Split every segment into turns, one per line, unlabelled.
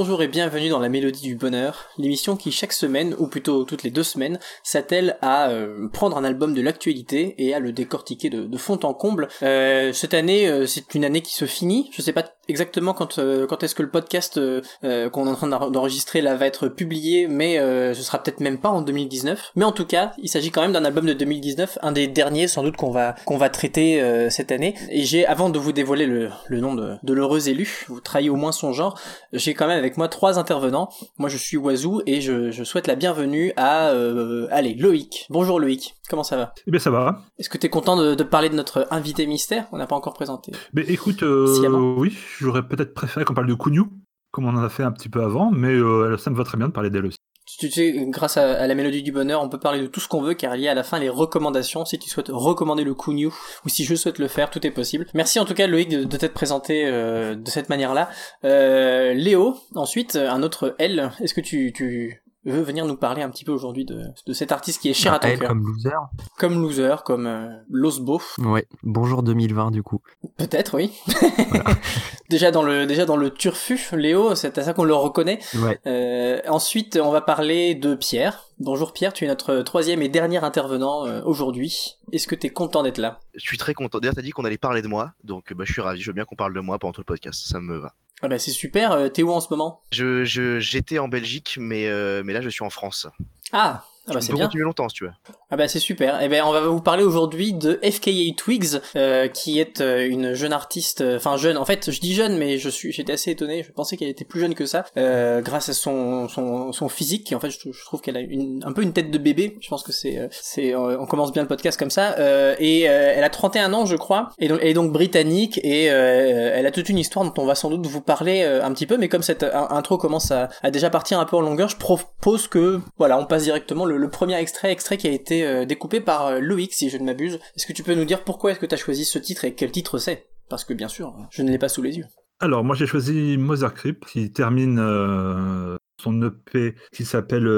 Bonjour et bienvenue dans la Mélodie du Bonheur, l'émission qui chaque semaine, ou plutôt toutes les deux semaines, s'attelle à euh, prendre un album de l'actualité et à le décortiquer de, fond en comble. Euh, cette année, euh, c'est une année qui se finit. Je sais pas exactement quand euh, quand est-ce que le podcast qu'on est en train d'enregistrer là va être publié, mais ce sera peut-être même pas en 2019. Mais en tout cas, il s'agit quand même d'un album de 2019, un des derniers sans doute qu'on va qu'on va traiter cette année. Et j'ai, avant de vous dévoiler le, le nom de, de l'heureux élu, vous trahissez au moins son genre, j'ai quand même avec moi trois intervenants. Moi, je suis Wazoo et je, je souhaite la bienvenue à, euh, allez, Loïc. Bonjour Loïc, comment ça va?
Eh bien, ça va.
Est-ce que tu es content de, de, parler de notre invité mystère? On n'a pas encore présenté.
Mais écoute, euh, oui, j'aurais peut-être préféré qu'on parle de Kunyu, comme on en a fait un petit peu avant, mais euh, ça me va très bien de parler d'elle aussi.
Tu sais, grâce à, la mélodie du bonheur, on peut parler de tout ce qu'on veut car il y a à la fin les recommandations. Si tu souhaites recommander le Kunyu ou si je souhaite le faire, tout est possible. Merci en tout cas Loïc de, t'être présenté euh, de cette manière-là. Euh, Léo, ensuite, un autre L. Est-ce que tu, tu veut venir nous parler un petit peu aujourd'hui de, de cet artiste qui est cher à ton cœur.
Comme loser.
Comme loser, comme euh, Losbo.
Ouais. Bonjour 2020 du coup.
Peut-être, oui. déjà dans le déjà dans le turfu, Léo, c'est à ça qu'on le reconnaît.
Ouais.
Euh, ensuite, on va parler de Pierre. Bonjour Pierre, tu es notre troisième et dernier intervenant euh, aujourd'hui. Est-ce que tu es content d'être là?
Je suis très content. D'ailleurs, t'as dit qu'on allait parler de moi, donc bah, je suis ravi. Je veux bien qu'on parle de moi pendant tout le podcast. Ça me va.
Ah bah c'est super. Euh, t'es où en ce moment
Je j'étais en Belgique, mais euh, mais là je suis en France.
Ah ah bah c'est bien.
continuer longtemps si tu veux.
Ah bah c'est super. Eh ben on va vous parler aujourd'hui de FKA Twigs, euh, qui est euh, une jeune artiste, euh, enfin jeune. En fait, je dis jeune, mais je suis, j'étais assez étonné. Je pensais qu'elle était plus jeune que ça, euh, grâce à son son, son physique. En fait, je, je trouve qu'elle a une, un peu une tête de bébé. Je pense que c'est c'est on commence bien le podcast comme ça. et elle a 31 ans, je crois, et donc elle est donc britannique et elle a toute une histoire dont on va sans doute vous parler un petit peu. Mais comme cette intro commence à, à déjà partir un peu en longueur, je propose que voilà, on passe directement le le, premier extrait, extrait qui a été euh, découpé par euh, Loïc, si je ne m'abuse. Est-ce que tu peux nous dire pourquoi est-ce que tu as choisi ce titre et quel titre c'est? Parce que bien sûr, je ne l'ai pas sous les yeux.
Alors, moi j'ai choisi Mother Creep qui termine euh, son EP qui s'appelle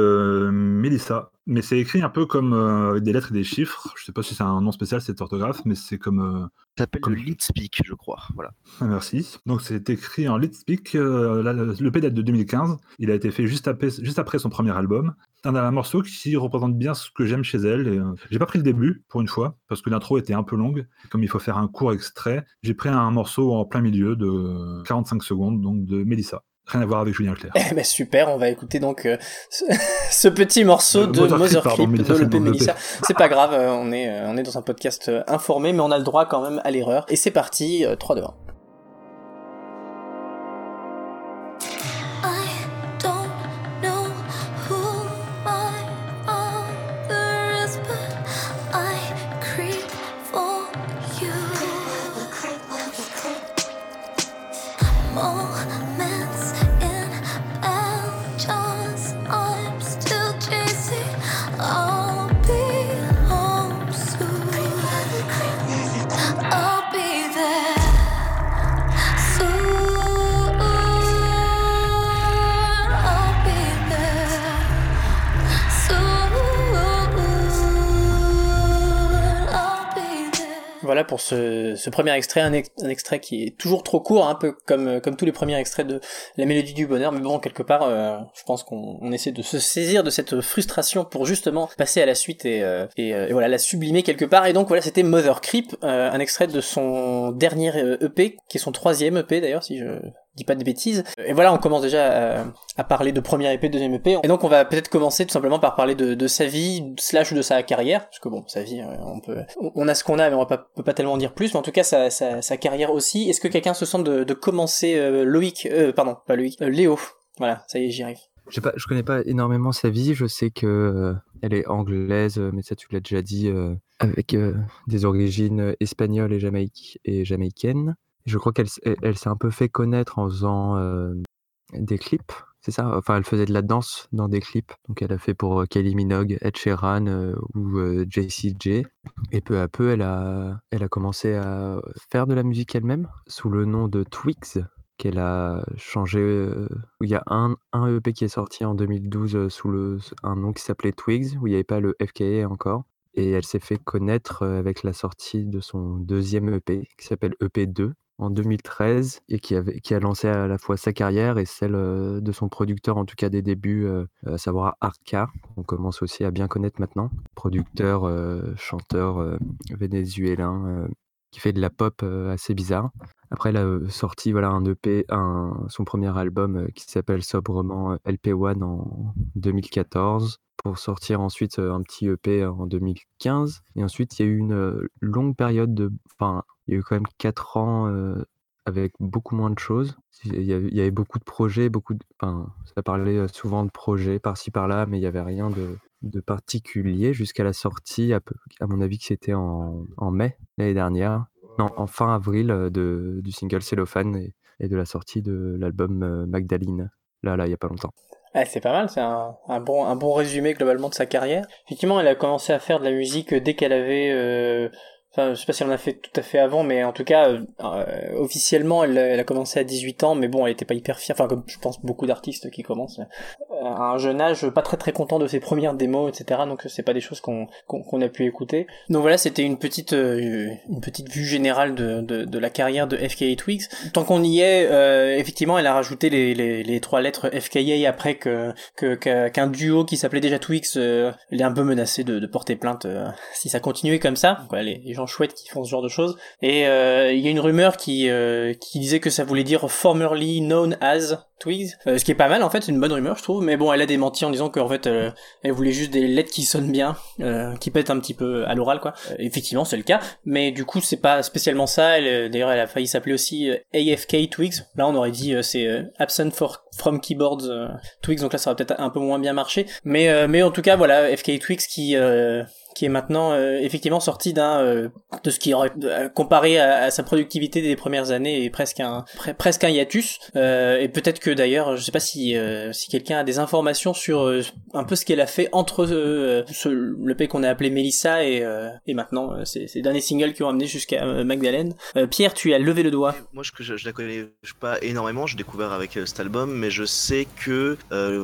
Melissa. Mais c'est écrit un peu comme des lettres et des chiffres. Je sais pas si c'est un nom spécial, cette orthographe, mais c'est comme.
ça s'appelle comme... le Speak, je crois. Voilà.
Ah, merci. Donc c'est écrit en Leadspeak. Euh, le date de 2015. Il a été fait juste après, juste après son premier album. C'est un, morceau qui représente bien ce que j'aime chez elle. Et, j'ai pas pris le début pour une fois parce que l'intro était un peu longue. Comme il faut faire un court extrait, j'ai pris un morceau en plein milieu de 45 secondes, donc de Melissa. Rien à voir avec Julien Clerc.
Eh ben super, on va écouter donc euh, ce, petit morceau de Mother Clip de l'EP Melissa. C'est pas grave, euh, on est, euh, on est dans un podcast informé, mais on a le droit quand même à l'erreur. Et c'est parti, 3, 2, 1. Ce, premier extrait, un, extrait qui est toujours trop court, un peu comme, comme tous les premiers extraits de La Mélodie du Bonheur, mais bon, quelque part, euh, je pense qu'on essaie de se saisir de cette frustration pour justement passer à la suite et, euh, et, euh, et, voilà, la sublimer quelque part. Et donc voilà, c'était Mother Creep, un extrait de son dernier EP, e qui est son troisième EP d'ailleurs, si je dis pas de bêtises. Et voilà, on commence déjà à, parler de première EP, deuxième EP. Et donc on va peut-être commencer tout simplement par parler de, sa vie, slash de sa carrière, parce que bon, sa vie, on peut, on a ce qu'on a, mais on pas, peut pas tellement dire plus. Mais en tout cas, sa, carrière aussi. Est-ce que quelqu'un se sent de, commencer euh, Loïc, euh, pardon, pas Loïc, euh, Léo? Voilà, ça y est, j'y arrive.
Je, pas, je connais pas énormément sa vie. Je sais que elle est anglaise, mais ça tu l'as déjà dit, avec des origines espagnoles et, jamaïque, et jamaïcaines. Je crois qu'elle elle, s'est un peu fait connaître en faisant euh, des clips c'est ça? Enfin, elle faisait de la danse dans des clips. Donc, elle a fait pour Kelly Minogue, Ed Sheeran ou Jessie J. Et peu à peu, elle a, commencé à faire de la musique elle-même sous le nom de Twigs qu'elle a changé. il y a un, un EP qui est sorti en 2012 sous le, un nom qui s'appelait Twigs, où il n'y avait pas le FKA encore. Et elle s'est fait connaître avec la sortie de son deuxième EP, qui s'appelle EP2, en 2013, et qui, avait, qui a lancé à la fois sa carrière et celle de son producteur, en tout cas des débuts, à savoir Arca, qu'on commence aussi à bien connaître maintenant. Producteur, chanteur vénézuélien qui fait de la pop assez bizarre. Après, elle a sorti voilà, un EP, un, son premier album qui s'appelle sobrement LP1 en 2014, pour sortir ensuite un petit EP en 2015. Et ensuite, il y a eu une longue période de. Enfin, il y a eu quand même 4 ans avec beaucoup moins de choses. Il y avait, beaucoup de projets, beaucoup de. Enfin, ça parlait souvent de projets par-ci par-là, mais il n'y avait rien de, de particulier jusqu'à la sortie, à, peu, à mon avis que c'était en, en mai l'année dernière, non, en fin avril de, du single Cellophane et, de la sortie de l'album Magdalene, là, là, il n'y a pas longtemps.
Ah, c'est pas mal, c'est un, un, bon, un bon résumé globalement de sa carrière. Effectivement, elle a commencé à faire de la musique dès qu'elle avait Enfin, je sais pas si elle en a fait tout à fait avant, mais en tout cas, euh, officiellement, elle, elle, a commencé à 18 ans, mais bon, elle était pas hyper fière. Enfin, comme je pense beaucoup d'artistes qui commencent euh, à un jeune âge, pas très très content de ses premières démos, etc. Donc c'est pas des choses qu'on qu'on a pu écouter. Donc voilà, c'était une petite euh, une petite vue générale de, de, de, la carrière de FKA Twigs. Tant qu'on y est, euh, effectivement, elle a rajouté les, les, les trois lettres FKA après que qu'un duo qui s'appelait déjà Twigs, euh, est un peu menacé de, de porter plainte si ça continuait comme ça. Chouettes qui font ce genre de choses. Et euh, il y a une rumeur qui euh, qui disait que ça voulait dire formerly known as Twigs, euh, ce qui est pas mal en fait, c'est une bonne rumeur je trouve. Mais bon, elle a démenti en disant qu'en fait elle voulait juste des lettres qui sonnent bien, qui pètent un petit peu à l'oral quoi. effectivement, c'est le cas. Mais du coup, c'est pas spécialement ça. D'ailleurs, elle a failli s'appeler aussi AFK Twigs. Là, on aurait dit c'est absent for from keyboards Twigs. Donc là, ça aurait peut-être un peu moins bien marché. Mais mais en tout cas, voilà, FK Twigs qui qui est maintenant euh, effectivement sorti d'un euh, de ce qui aurait euh, comparé à, sa productivité des premières années et presque un presque un hiatus. Et peut-être que d'ailleurs je sais pas si si quelqu'un a des informations sur un peu ce qu'elle a fait entre ce, le pays qu'on a appelé Melissa et et maintenant ces, ces derniers singles qui ont amené jusqu'à Magdalene. Pierre tu as levé le doigt.
Moi je, je, je la connais pas énormément. J'ai découvert avec cet album mais je sais que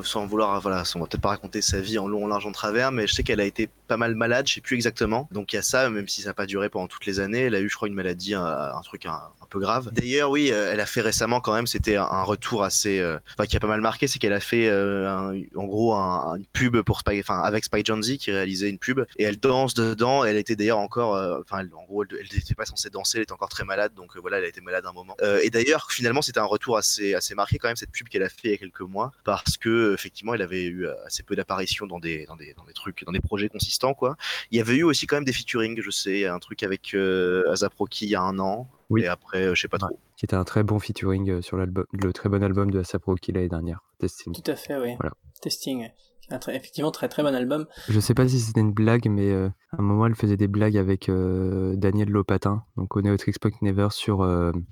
sans vouloir voilà on va peut-être pas raconter sa vie en long en large en travers mais je sais qu'elle a été pas mal malade je sais plus exactement. Donc il y a ça, même si ça n'a pas duré pendant toutes les années. Elle a eu, je crois, une maladie, un, truc un, peu grave. D'ailleurs, oui, euh, elle a fait récemment quand même, c'était un, retour assez, euh, enfin, qui a pas mal marqué, c'est qu'elle a fait euh, en gros un, une pub pour Spy, enfin avec Spy Jonze qui réalisait une pub et elle danse dedans. elle était d'ailleurs encore, enfin, en gros, elle n'était pas censée danser, elle était encore très malade, donc voilà, elle a été malade un moment. et d'ailleurs, finalement, c'était un retour assez assez marqué quand même cette pub qu'elle a fait il y a quelques mois parce que effectivement, elle avait eu assez peu d'apparitions dans des dans des dans des trucs, dans des projets consistants quoi. Il y avait eu aussi quand même des featuring, je sais, un truc avec euh, Azaproki il y a un an. Oui. Et après, euh, je sais pas trop.
Qui était un très bon featuring euh, sur l'album, le très bon album de Azaproki l'année dernière, Testing.
Tout à fait, oui. Voilà. Testing. Un très, effectivement, très très bon album.
Je sais pas si c'était une blague, mais à un moment, elle faisait des blagues avec Daniel Lopatin, donc au Neotrix Point Never sur,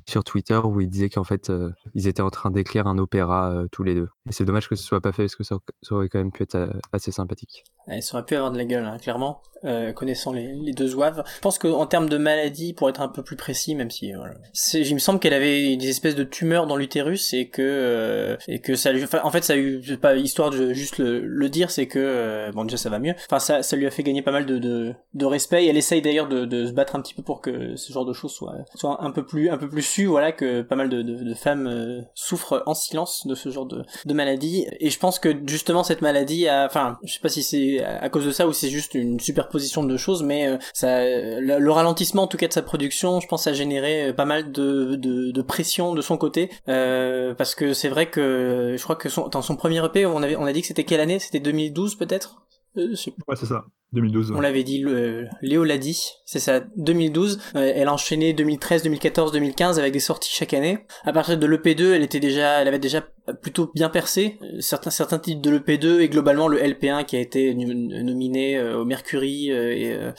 sur Twitter, où il disait qu'en fait, ils étaient en train d'écrire un opéra tous les deux. Et c'est dommage que ce soit pas fait, parce que ça, aurait quand même pu être assez sympathique.
Ça aurait pu avoir de la gueule, hein, clairement. Euh, connaissant les, deux zouaves. Je pense qu'en termes de maladie, pour être un peu plus précis, même si voilà, il me semble qu'elle avait des espèces de tumeurs dans l'utérus et que euh, et que ça enfin, en fait ça a eu pas histoire de juste le, dire, c'est que euh, bon déjà ça va mieux. Enfin ça ça lui a fait gagner pas mal de, de respect. Et elle essaye d'ailleurs de, de se battre un petit peu pour que ce genre de choses soit soit un peu plus un peu plus su, voilà que pas mal de, de, de femmes euh, souffrent en silence de ce genre de, de maladie. Et je pense que justement cette maladie, a, enfin je sais pas si c'est à cause de ça ou c'est juste une super position de choses, mais euh, ça, le, ralentissement en tout cas de sa production, je pense, a généré euh, pas mal de, de, de pression de son côté, euh, parce que c'est vrai que je crois que son, dans son premier EP, on avait, on a dit que c'était quelle année? C'était 2012 peut-être?
Ouais, c'est ça. 2012.
On l'avait dit, le, Léo l'a dit, c'est ça, 2012. Euh, elle a enchaîné 2013, 2014, 2015 avec des sorties chaque année. À partir de l'EP2, elle était déjà, elle avait déjà plutôt bien percé. Certains certains titres de l'EP2 et globalement le LP1 qui a été nominé euh, au Mercury euh,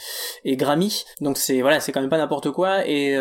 et, et Grammy. Donc c'est voilà, c'est quand même pas n'importe quoi et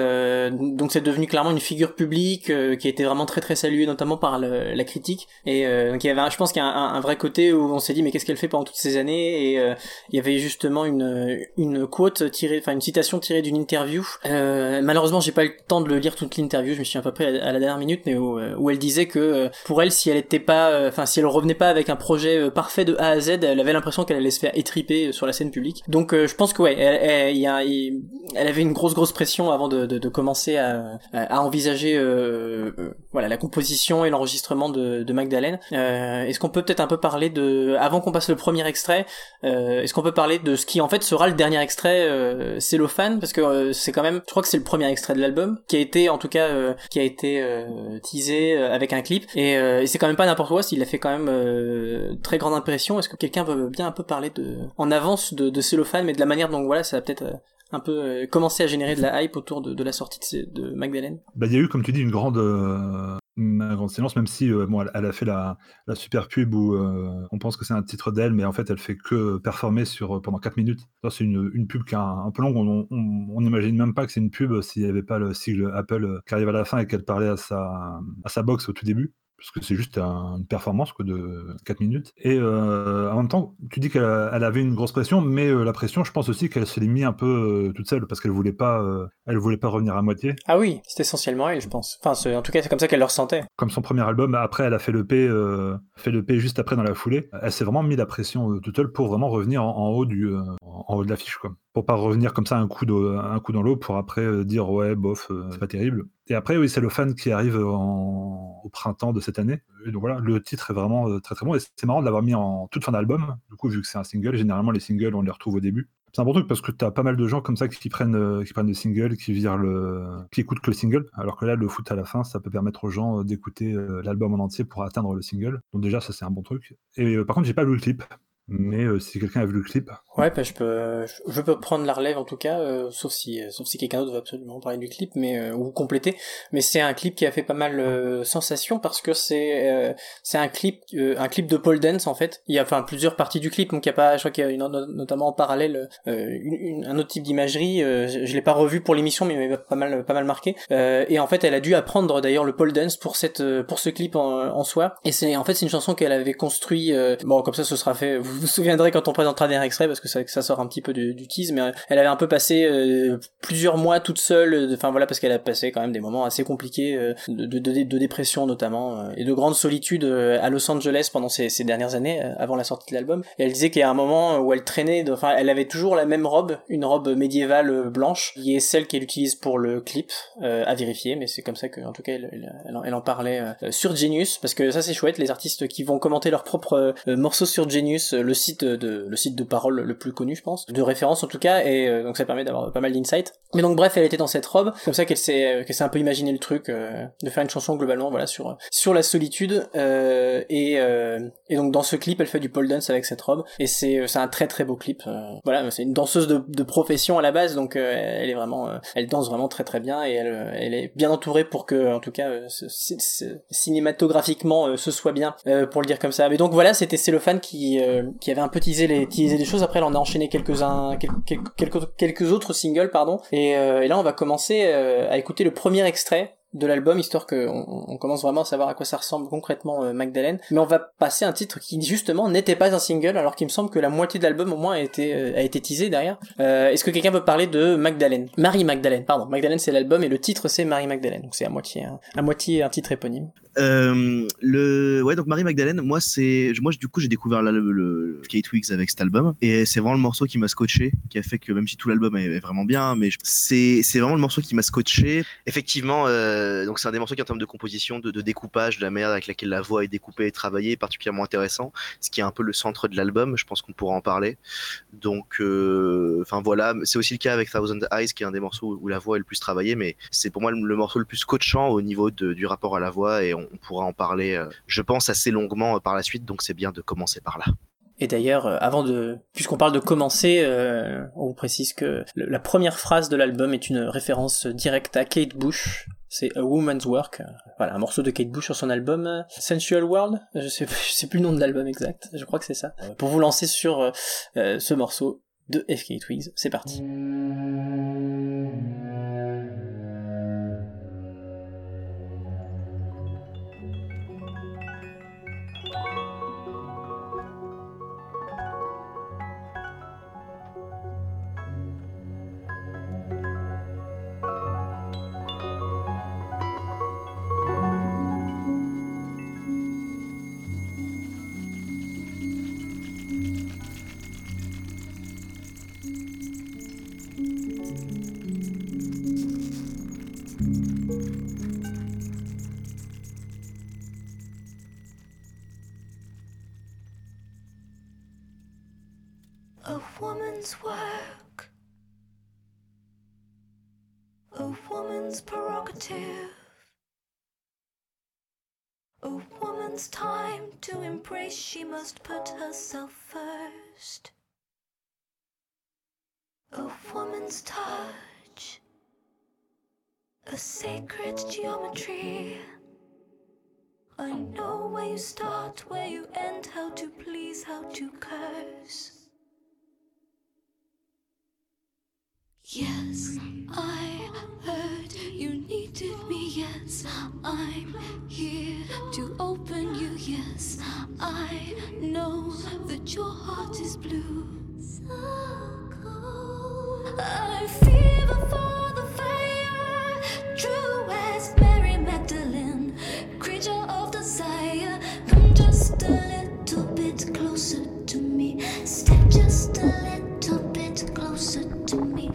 donc c'est devenu clairement une figure publique qui a été vraiment très très saluée notamment par la critique et donc il y avait je pense qu'il y a un, un, vrai côté où on s'est dit mais qu'est-ce qu'elle fait pendant toutes ces années? Et il y avait justement une une quote tirée enfin une citation tirée d'une interview. Euh, malheureusement, j'ai pas eu le temps de le lire toute l'interview, je me suis un peu près à, la dernière minute, mais où, euh, où elle disait que euh, pour elle, si elle était pas, euh, enfin si elle revenait pas avec un projet parfait de A à Z, elle avait l'impression qu'elle allait se faire étriper sur la scène publique. Donc je pense que ouais, elle, elle, elle avait une grosse grosse pression avant de, de, de commencer à, à envisager voilà la composition et l'enregistrement de, de Magdalene. est-ce qu'on peut peut-être un peu parler de, avant qu'on passe le premier extrait, est-ce qu'on peut parler de ce qui en fait sera le dernier extrait euh, Cellophane? Parce que euh, c'est quand même je crois que c'est le premier extrait de l'album qui a été en tout cas euh, qui a été euh, teasé avec un clip. Et, et c'est quand même pas n'importe quoi s'il a fait quand même très grande impression. Est-ce que quelqu'un veut bien un peu parler de en avance de, de Cellophane mais de la manière dont voilà ça va peut-être un peu commencer à générer de la hype autour de, la sortie de, Magdalene.
Bah il y a eu comme tu dis une grande Ma grande silence, même si euh, bon, elle, a fait la, la super pub où euh, on pense que c'est un titre d'elle, mais en fait elle fait que performer sur, euh, pendant 4 minutes. C'est une, une, pub qui est un, peu longue, on n'imagine même pas que c'est une pub s'il n'y avait pas le sigle Apple qui arrive à la fin et qu'elle parlait à sa, à sa box au tout début parce que c'est juste une performance quoi, de 4 minutes. Et euh, en même temps, tu dis qu'elle avait une grosse pression, mais euh, la pression, je pense aussi qu'elle se l'est mis un peu euh, toute seule, parce qu'elle voulait pas, elle voulait pas revenir à moitié.
Ah oui, c'est essentiellement elle, je pense. Enfin, en tout cas, c'est comme ça qu'elle le ressentait.
Comme son premier album, après, elle a fait le P, fait le P juste après dans la foulée. Elle s'est vraiment mis la pression toute seule pour vraiment revenir en, haut du, en haut de l'affiche, quoi pour pas revenir comme ça un coup, un coup dans l'eau pour après dire ouais bof c'est pas terrible et après oui c'est le fan qui arrive au printemps de cette année. Donc voilà le titre est vraiment euh, très très bon. Et c'est marrant de l'avoir mis en toute fin d'album du coup vu que c'est un single. Généralement les singles on les retrouve au début. C'est un bon truc parce que tu as pas mal de gens comme ça qui prennent qui prennent le single qui virent le qui écoutent que le single. Alors que là le foot à la fin ça peut permettre aux gens d'écouter l'album en entier pour atteindre le single. Donc déjà ça c'est un bon truc. Et par contre j'ai pas vu le clip mais si quelqu'un a vu le clip
Ouais, bah, je peux, je peux prendre la relève en tout cas, euh, sauf si, euh, sauf si quelqu'un d'autre veut absolument parler du clip, mais euh, ou compléter. Mais c'est un clip qui a fait pas mal sensation parce que c'est, c'est un clip, un clip de pole dance en fait. Il y a enfin plusieurs parties du clip, donc il y a pas, je crois qu'il y a une, notamment en parallèle une, un autre type d'imagerie. je, l'ai pas revu pour l'émission, mais il m'a pas mal, pas mal marqué. et en fait, elle a dû apprendre d'ailleurs le pole dance pour cette, pour ce clip en, en soi. Et c'est, en fait, c'est une chanson qu'elle avait construit. bon, comme ça, ce sera fait. Vous souviendrez quand on présentera des extraits parce que que ça, sort un petit peu du, du tease, mais euh, elle avait un peu passé euh, plusieurs mois toute seule, euh, enfin voilà, parce qu'elle a passé quand même des moments assez compliqués de, de, de, dépression notamment, et de grande solitude à Los Angeles pendant ces, ces dernières années, avant la sortie de l'album. Et elle disait qu'il y a un moment où elle traînait, enfin elle avait toujours la même robe, une robe médiévale blanche, qui est celle qu'elle utilise pour le clip, à vérifier, mais c'est comme ça que en tout cas elle, elle, en parlait sur Genius, parce que ça c'est chouette, les artistes qui vont commenter leurs propres morceaux sur Genius, le site de le site de parole le plus connu, je pense, de référence en tout cas, et euh, donc ça permet d'avoir pas mal d'insights. Mais donc bref, elle était dans cette robe, comme ça qu'elle s'est, euh, qu'elle s'est un peu imaginé le truc euh, de faire une chanson globalement, voilà, sur sur la solitude. et et donc dans ce clip, elle fait du pole dance avec cette robe, et c'est c'est un très très beau clip. voilà, c'est une danseuse de, de profession à la base, donc elle est vraiment, elle danse vraiment très très bien, et elle elle est bien entourée pour que, en tout cas, cinématographiquement, ce soit bien, pour le dire comme ça. Mais donc voilà, c'était Cellophane qui qui avait un peu teasé les teasé des choses. Après, on a enchaîné quelques-uns, quelques, quelques, autres singles, pardon. Et, euh, et là, on va commencer euh, à écouter le premier extrait de l'album, histoire qu'on on commence vraiment à savoir à quoi ça ressemble concrètement euh, Magdalene. Mais on va passer un titre qui justement n'était pas un single, alors qu'il me semble que la moitié de l'album au moins a été, a été teasé derrière. Est-ce que quelqu'un peut parler de Magdalene? Marie Magdalene, pardon. Magdalene c'est l'album et le titre c'est Marie Magdalene, donc c'est à moitié, à moitié un titre éponyme.
Euh, le ouais donc Marie Magdalene moi c'est moi du coup j'ai découvert le, le, Kate Weeks avec cet album et c'est vraiment le morceau qui m'a scotché qui a fait que même si tout l'album est, vraiment bien mais c'est c'est vraiment le morceau qui m'a scotché effectivement euh, donc c'est un des morceaux qui en termes de composition de, découpage de la manière avec laquelle la voix est découpée et travaillée est particulièrement intéressant ce qui est un peu le centre de l'album je pense qu'on pourra en parler donc euh, enfin voilà c'est aussi le cas avec Thousand Eyes qui est un des morceaux où la voix est le plus travaillée mais c'est pour moi le, morceau le plus scotchant au niveau du rapport à la voix et on, pourra en parler, euh, je pense, assez longuement euh, par la suite, donc c'est bien de commencer par là.
Et d'ailleurs, euh, avant de, puisqu'on parle de commencer, euh, on vous précise que la première phrase de l'album est une référence directe à Kate Bush. C'est A Woman's Work, voilà, un morceau de Kate Bush sur son album euh, Sensual World. Je sais, sais plus le nom de l'album exact. Je crois que c'est ça. Euh, Pour vous lancer sur euh, ce morceau de FK Twigs, c'est parti.
Woman's work. A woman's prerogative. A woman's time to embrace, she must put herself first. A woman's touch. A sacred geometry. I know where you start, where you end, how to please, how to curse. Yes, I heard you needed me. Yes, I'm here to open you. Yes, I know that your heart is blue. So cold. I fever for the fire, true as Mary Magdalene, creature of desire. Come just a little bit closer to me. Step just a little bit closer to me.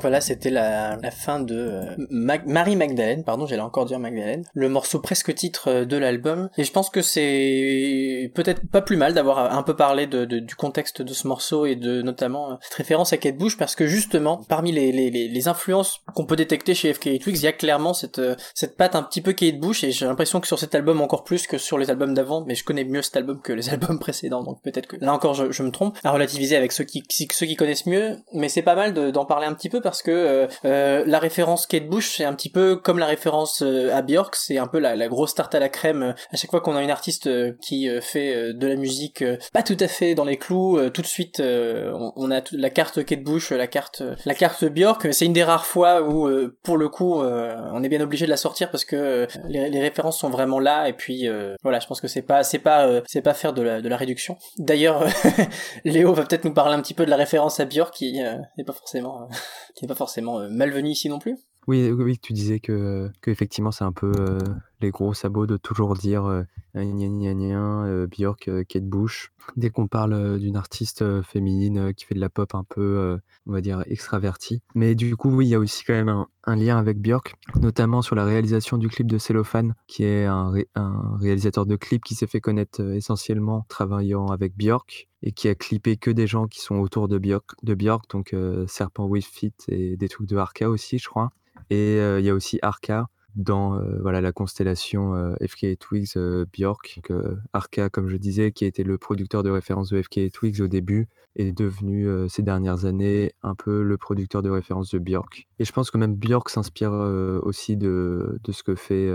Donc voilà, c'était la, fin de euh, Marie Magdalene, pardon, j'allais encore dire Magdalene, le morceau presque titre euh, de l'album. Et je pense que c'est peut-être pas plus mal d'avoir un peu parlé de, du contexte de ce morceau et de notamment euh, cette référence à Kate Bush, parce que justement, parmi les, les, influences qu'on peut détecter chez FK Twigs, il y a clairement cette, euh, cette patte un petit peu Kate Bush, et j'ai l'impression que sur cet album encore plus que sur les albums d'avant, mais je connais mieux cet album que les albums précédents, donc peut-être que là encore je, me trompe, à relativiser avec ceux qui, ceux qui connaissent mieux, mais c'est pas mal de- d'en parler un petit peu que euh, euh, la référence Kate Bush, c'est un petit peu comme la référence euh, à Björk, c'est un peu la, grosse tarte à la crème. À chaque fois qu'on a une artiste qui fait de la musique pas tout à fait dans les clous, tout de suite on, a la carte Kate Bush, la carte la carte Björk. C'est une des rares fois où pour le coup on est bien obligé de la sortir parce que les, références sont vraiment là et puis voilà, je pense que c'est pas c'est pas c'est pas faire de la de la réduction. D'ailleurs, Léo va peut-être nous parler un petit peu de la référence à Björk qui n'est pas forcément qui n'est pas forcément euh, malvenu ici non plus.
Oui, oui, tu disais que, que effectivement c'est un peu euh, les gros sabots de toujours dire euh, gna euh, Björk, euh, Kate Bush. Dès qu'on parle euh, d'une artiste féminine qui fait de la pop un peu, on va dire, extravertie. Mais du coup, oui, il y a aussi quand même un, lien avec Björk, notamment sur la réalisation du clip de Cellophane, qui est un, ré- un réalisateur de clips qui s'est fait connaître essentiellement travaillant avec Björk et qui a clippé que des gens qui sont autour de Björk, de Björk donc Serpent with Fit et des trucs de Arca aussi, je crois. Et il y a aussi Arca dans euh, voilà la constellation euh, FK Twigs euh. Donc, euh, Arca, comme je disais, qui était le producteur de référence de FK Twigs au début, est devenu ces dernières années un peu le producteur de référence de Björk. Et je pense que même Björk s'inspire aussi de, de ce que fait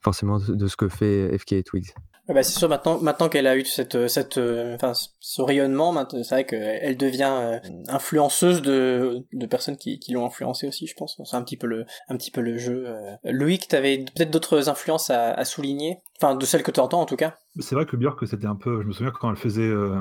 forcément de ce que fait FK Twigs.
Ouais, bah, c'est sûr maintenant maintenant qu'elle a eu cette cette euh, enfin ce rayonnement maintenant c'est vrai qu'elle devient euh, influenceuse de de personnes qui qui l'ont influencée aussi je pense c'est un petit peu le un petit peu le jeu euh. Loïc t'avais peut-être d'autres influences à, à souligner? Enfin de celles que tu entends en tout cas
C'est vrai que Björk, c'était un peu. Je me souviens quand elle faisait. euh,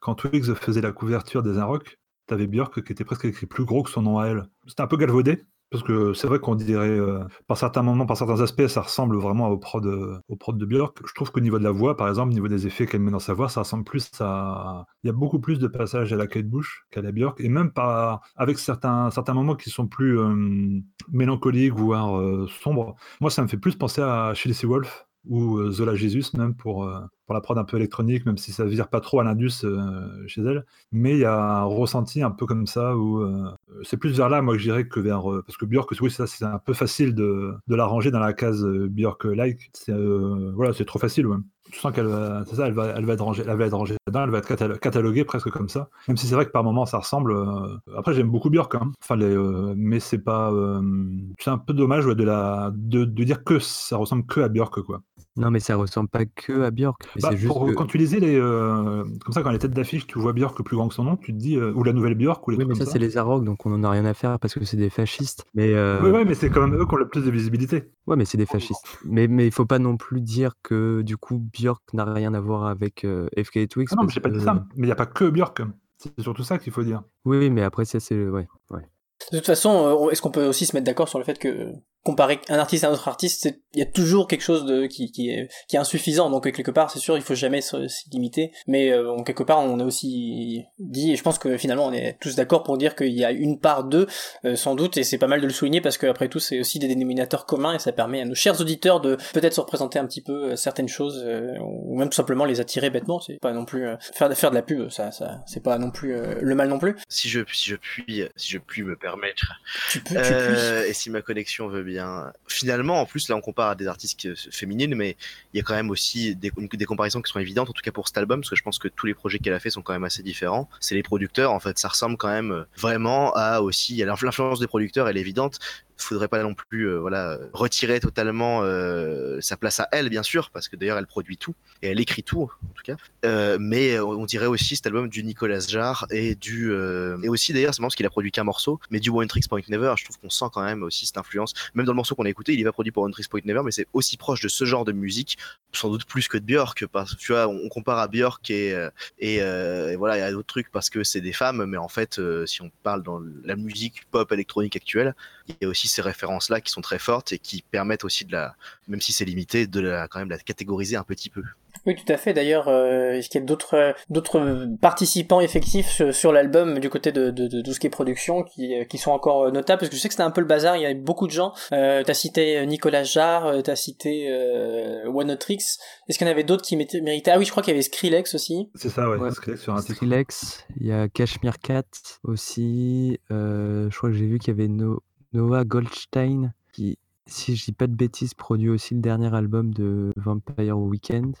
quand Twigs faisait la couverture des Rock, t'avais Björk qui était presque écrit plus gros que son nom à elle. C'était un peu galvaudé. Parce que c'est vrai qu'on dirait, euh, par certains moments, par certains aspects, ça ressemble vraiment au prod, euh, au prod de Björk. Je trouve qu'au niveau de la voix, par exemple, au niveau des effets qu'elle met dans sa voix, ça ressemble plus à. Il y a beaucoup plus de passages à la Kate Bush qu'à la Björk. Et même par, avec certains, certains moments qui sont plus euh, mélancoliques, voire sombres. Moi, ça me fait plus penser à Chelsea Wolf ou euh, Zola Jesus, même pour, euh, pour la prod un peu électronique, même si ça vire pas trop à l'indus euh, chez elle. Mais il y a un ressenti un peu comme ça où c'est plus vers là, moi, que je dirais que vers. parce que Björk, oui, ça, c'est un peu facile de, de la ranger dans la case Björk-like. C'est voilà, c'est trop facile. Tu sens qu'elle va, ça, elle va, elle va être rangée, elle va être rangée là-dedans, elle va être catalo- cataloguée presque comme ça. Même si c'est vrai que par moments ça ressemble. euh, Après, j'aime beaucoup Björk, hein. enfin, euh, mais c'est pas. euh, C'est un peu dommage de la, de, de dire que ça ressemble que à Björk, quoi.
Non, mais ça ressemble pas que à Björk. Mais
Bah,
c'est juste
pour-
que-
Quand tu lisais les, euh, comme ça, quand les têtes d'affiche, tu vois Björk plus grand que son nom, tu te dis, euh, ou la nouvelle Björk, ou les
Oui,
trucs
mais
comme
ça, c'est les Arocs, donc on en a rien à faire parce que c'est des fascistes. Mais euh,
Ouais, ouais, mais c'est quand même eux qui ont le plus de visibilité.
ouais, mais c'est des fascistes. Mais mais il faut pas non plus dire que du coup Björk n'a rien à voir avec euh, FK Twigs.
Ah non, mais
parce
j'ai pas dit
que-
ça. Mais il n'y a pas que Björk. C'est surtout ça qu'il faut dire.
Oui, oui, mais après ça c'est ouais, ouais.
de toute façon euh, on- est-ce qu'on peut aussi se mettre d'accord sur le fait que comparer un artiste à un autre artiste il y a toujours quelque chose de qui, qui est qui est insuffisant. Donc quelque part c'est sûr il faut jamais s'y limiter. Mais euh, quelque part on a aussi dit et je pense que finalement on est tous d'accord pour dire qu'il y a une part d'eux euh, sans doute et c'est pas mal de le souligner parce qu'après tout c'est aussi des dénominateurs communs et ça permet à nos chers auditeurs de peut-être se représenter un petit peu euh, certaines choses euh, ou même tout simplement les attirer bêtement. C'est pas non plus euh, faire faire de la pub ça ça c'est pas non plus euh, le mal non plus.
Si je, si je puis, si je puis me permettre,
tu peux tu
et si ma connexion veut bien. Finalement, en plus, là, on compare à des artistes féminines, mais il y a quand même aussi des, des comparaisons qui sont évidentes, en tout cas pour cet album, parce que je pense que tous les projets qu'elle a fait sont quand même assez différents. C'est les producteurs, en fait, ça ressemble quand même vraiment à aussi. L'influence des producteurs, elle est évidente. Faudrait pas non plus, euh, voilà, retirer totalement euh, sa place à elle, bien sûr, parce que d'ailleurs, elle produit tout et elle écrit tout, en tout cas. Euh, mais on dirait aussi cet album du Nicolas Jarre et du et aussi d'ailleurs c'est marrant parce qu'il a produit qu'un morceau mais du One Tricks Point Never je trouve qu'on sent quand même aussi cette influence même dans le morceau qu'on a écouté il est pas produit pour One Tricks Point Never mais c'est aussi proche de ce genre de musique sans doute plus que de Björk parce que tu vois on, compare à Björk et et, et voilà il y a d'autres trucs parce que c'est des femmes mais en fait si on parle dans la musique pop électronique actuelle il y a aussi aussi ces références-là qui sont très fortes et qui permettent aussi de la, même si c'est limité, de la, quand même la catégoriser un petit peu.
Oui, tout à fait. D'ailleurs, euh, est-ce qu'il y a d'autres d'autres participants effectifs sur l'album du côté de, de, de, tout ce qui est production qui, qui sont encore notables? Parce que je sais que c'était un peu le bazar. Il y avait beaucoup de gens. Euh, t'as cité Nicolas Jarre, t'as cité euh, Oneotrix. Est-ce qu'il y en avait d'autres qui méritaient? Ah oui, je crois qu'il y avait Skrillex aussi.
C'est ça, ouais. Skrillex sur un
Skrillex. Il y a Cashmere Cat aussi. Euh, je crois que j'ai vu qu'il y avait Noah Goldstein qui, si je dis pas de bêtises, produit aussi le dernier album de Vampire Weekend.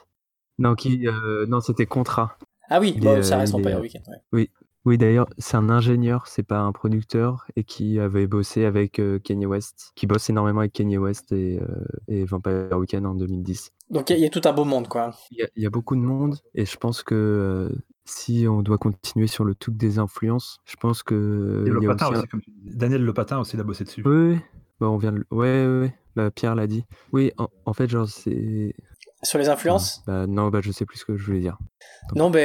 Non, qui, euh, non, c'était Contra.
Ah oui, bon, ça reste Vampire Weekend. Ouais.
Oui, oui, d'ailleurs, c'est un ingénieur, c'est pas un producteur, et qui avait bossé avec euh, Kanye West, qui bosse énormément avec Kanye West et, euh, et Vampire Weekend en 2010.
Donc il y, a tout un beau monde, quoi.
Il y, a beaucoup de monde, et je pense que euh, si on doit continuer sur le truc des influences, je pense que.
Et le patin aussi, comme tu dis. Daniel Le Patin aussi, il a bossé dessus.
Oui, bah, on vient de... Ouais, ouais, ouais. Bah, Pierre l'a dit. Oui, en, fait, genre, c'est.
Sur les influences?
Bah, Non, bah, je sais plus ce que je voulais dire.
non, bah,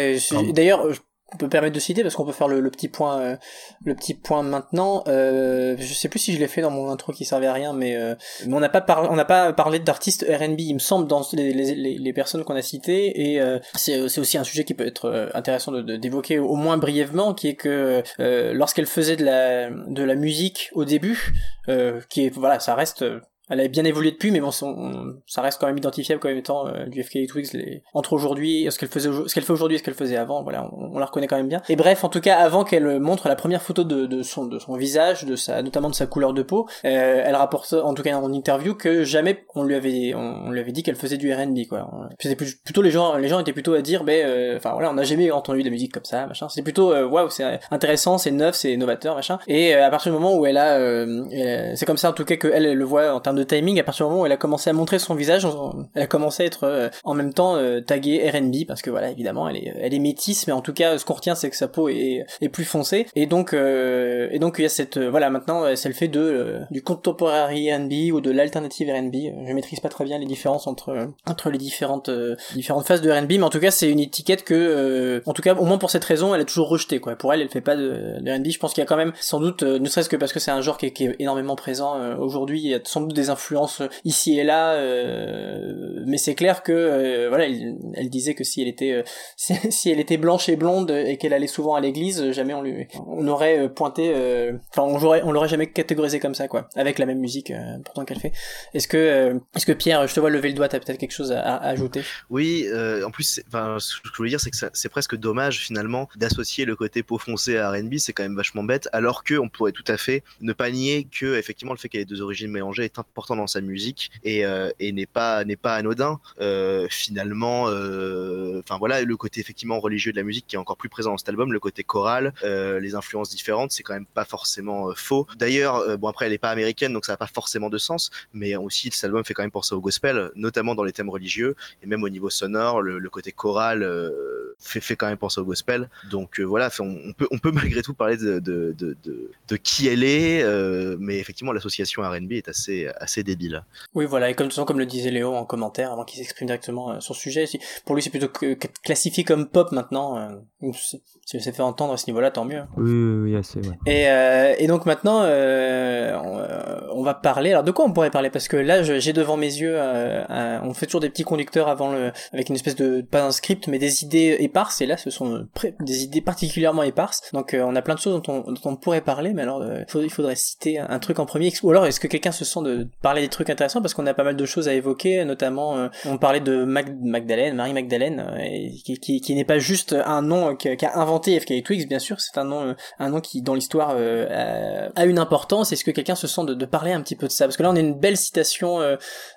d'ailleurs, on peut permettre de citer parce qu'on peut faire le, petit point euh, le petit point maintenant. Euh, je sais plus si je l'ai fait dans mon intro qui servait à rien mais, euh, mais on n'a pas parlé on n'a pas parlé d'artistes R&B il me semble dans les, les, personnes qu'on a citées. Et euh, c'est c'est aussi un sujet qui peut être euh, intéressant de d'évoquer au moins brièvement qui est que lorsqu'elle faisait de la de la musique au début qui est voilà ça reste elle a bien évolué depuis, mais bon, ça reste quand même identifiable comme étant euh, du FK Twigs les... entre aujourd'hui, ce qu'elle faisait, ce qu'elle fait aujourd'hui et ce qu'elle faisait avant. Voilà, on, la reconnaît quand même bien. Et bref, en tout cas, avant qu'elle montre la première photo de, de, son de son visage, de sa notamment de sa couleur de peau, euh, elle rapporte, en tout cas en interview, que jamais on lui avait on, lui avait dit qu'elle faisait du R&B quoi. C'était plutôt les gens les gens étaient plutôt à dire, ben, euh, enfin voilà, on n'a jamais entendu de la musique comme ça, machin. C'était plutôt euh, waouh, c'est intéressant, c'est neuf, c'est novateur, machin. Et à partir du moment où elle a, c'est comme ça en tout cas qu'elle elle le voit en termes de timing, à partir du moment où elle a commencé à montrer son visage, elle a commencé à être euh, en même temps euh, taguée R&B parce que voilà, évidemment, elle est, elle est métisse, mais en tout cas, ce qu'on retient, c'est que sa peau est, est plus foncée. Et donc, euh, et donc il y a cette, voilà, maintenant, c'est le fait de du contemporary R&B ou de l'alternative R&B. Je maîtrise pas très bien les différences entre entre les différentes différentes phases de R&B, mais en tout cas, c'est une étiquette que, en tout cas, au moins pour cette raison, elle a toujours rejeté quoi. Pour elle, elle fait pas de, de R&B. Je pense qu'il y a quand même, sans doute, ne serait-ce que parce que c'est un genre qui est énormément présent aujourd'hui, il y a sans doute des influences ici et là, euh, mais c'est clair que euh, voilà, elle, disait que si elle était euh, si, elle était blanche et blonde et qu'elle allait souvent à l'église, jamais on lui on aurait pointé, enfin on l'aurait on l'aurait jamais catégorisé comme ça quoi, avec la même musique pourtant qu'elle fait. Est-ce que est-ce que Pierre, je te vois lever le doigt, t'as peut-être quelque chose à, ajouter?
Oui, en plus, enfin ce que je voulais dire, c'est que c'est presque dommage finalement d'associer le côté peau foncée à R&B, c'est quand même vachement bête, alors que on pourrait tout à fait ne pas nier que effectivement le fait qu'elle ait deux origines mélangées est important dans sa musique et, euh, et n'est pas n'est pas anodin. Euh, finalement, euh, enfin voilà, le côté effectivement religieux de la musique qui est encore plus présent dans cet album, le côté choral, les influences différentes, c'est quand même pas forcément faux. D'ailleurs, bon après elle est pas américaine, donc ça n'a pas forcément de sens, mais aussi cet album fait quand même penser au gospel, notamment dans les thèmes religieux et même au niveau sonore, le, côté choral fait, fait quand même penser au gospel. Donc voilà, on, peut on peut malgré tout parler de de, de, de, de qui elle est, mais effectivement l'association R&B est assez assez débile.
Oui, voilà, et comme, comme le disait Léo en commentaire, avant qu'il s'exprime directement euh, sur le sujet, pour lui c'est plutôt classifié comme pop maintenant. Euh, si ça fait entendre à ce niveau-là, tant mieux.
Oui, oui, assez, ouais.
Et, euh, et donc maintenant, euh, on, va parler. Alors de quoi on pourrait parler? Parce que là, j'ai devant mes yeux, on fait toujours des petits conducteurs avant le, avec une espèce de pas un script, mais des idées éparses. Et là, ce sont des idées particulièrement éparses. Donc on a plein de choses dont on, pourrait parler, mais alors il faudrait citer un truc en premier. Ou alors est-ce que quelqu'un se sent de parler des trucs intéressants? Parce qu'on a pas mal de choses à évoquer, notamment euh, on parlait de Magdalene, Marie Magdalene, euh, qui, n'est pas juste un nom qu'a inventé FK Twigs, bien sûr, c'est un nom, euh, un nom qui dans l'histoire a, une importance. Est-ce que quelqu'un se sent de, parler un petit peu de ça? Parce que là on a une belle citation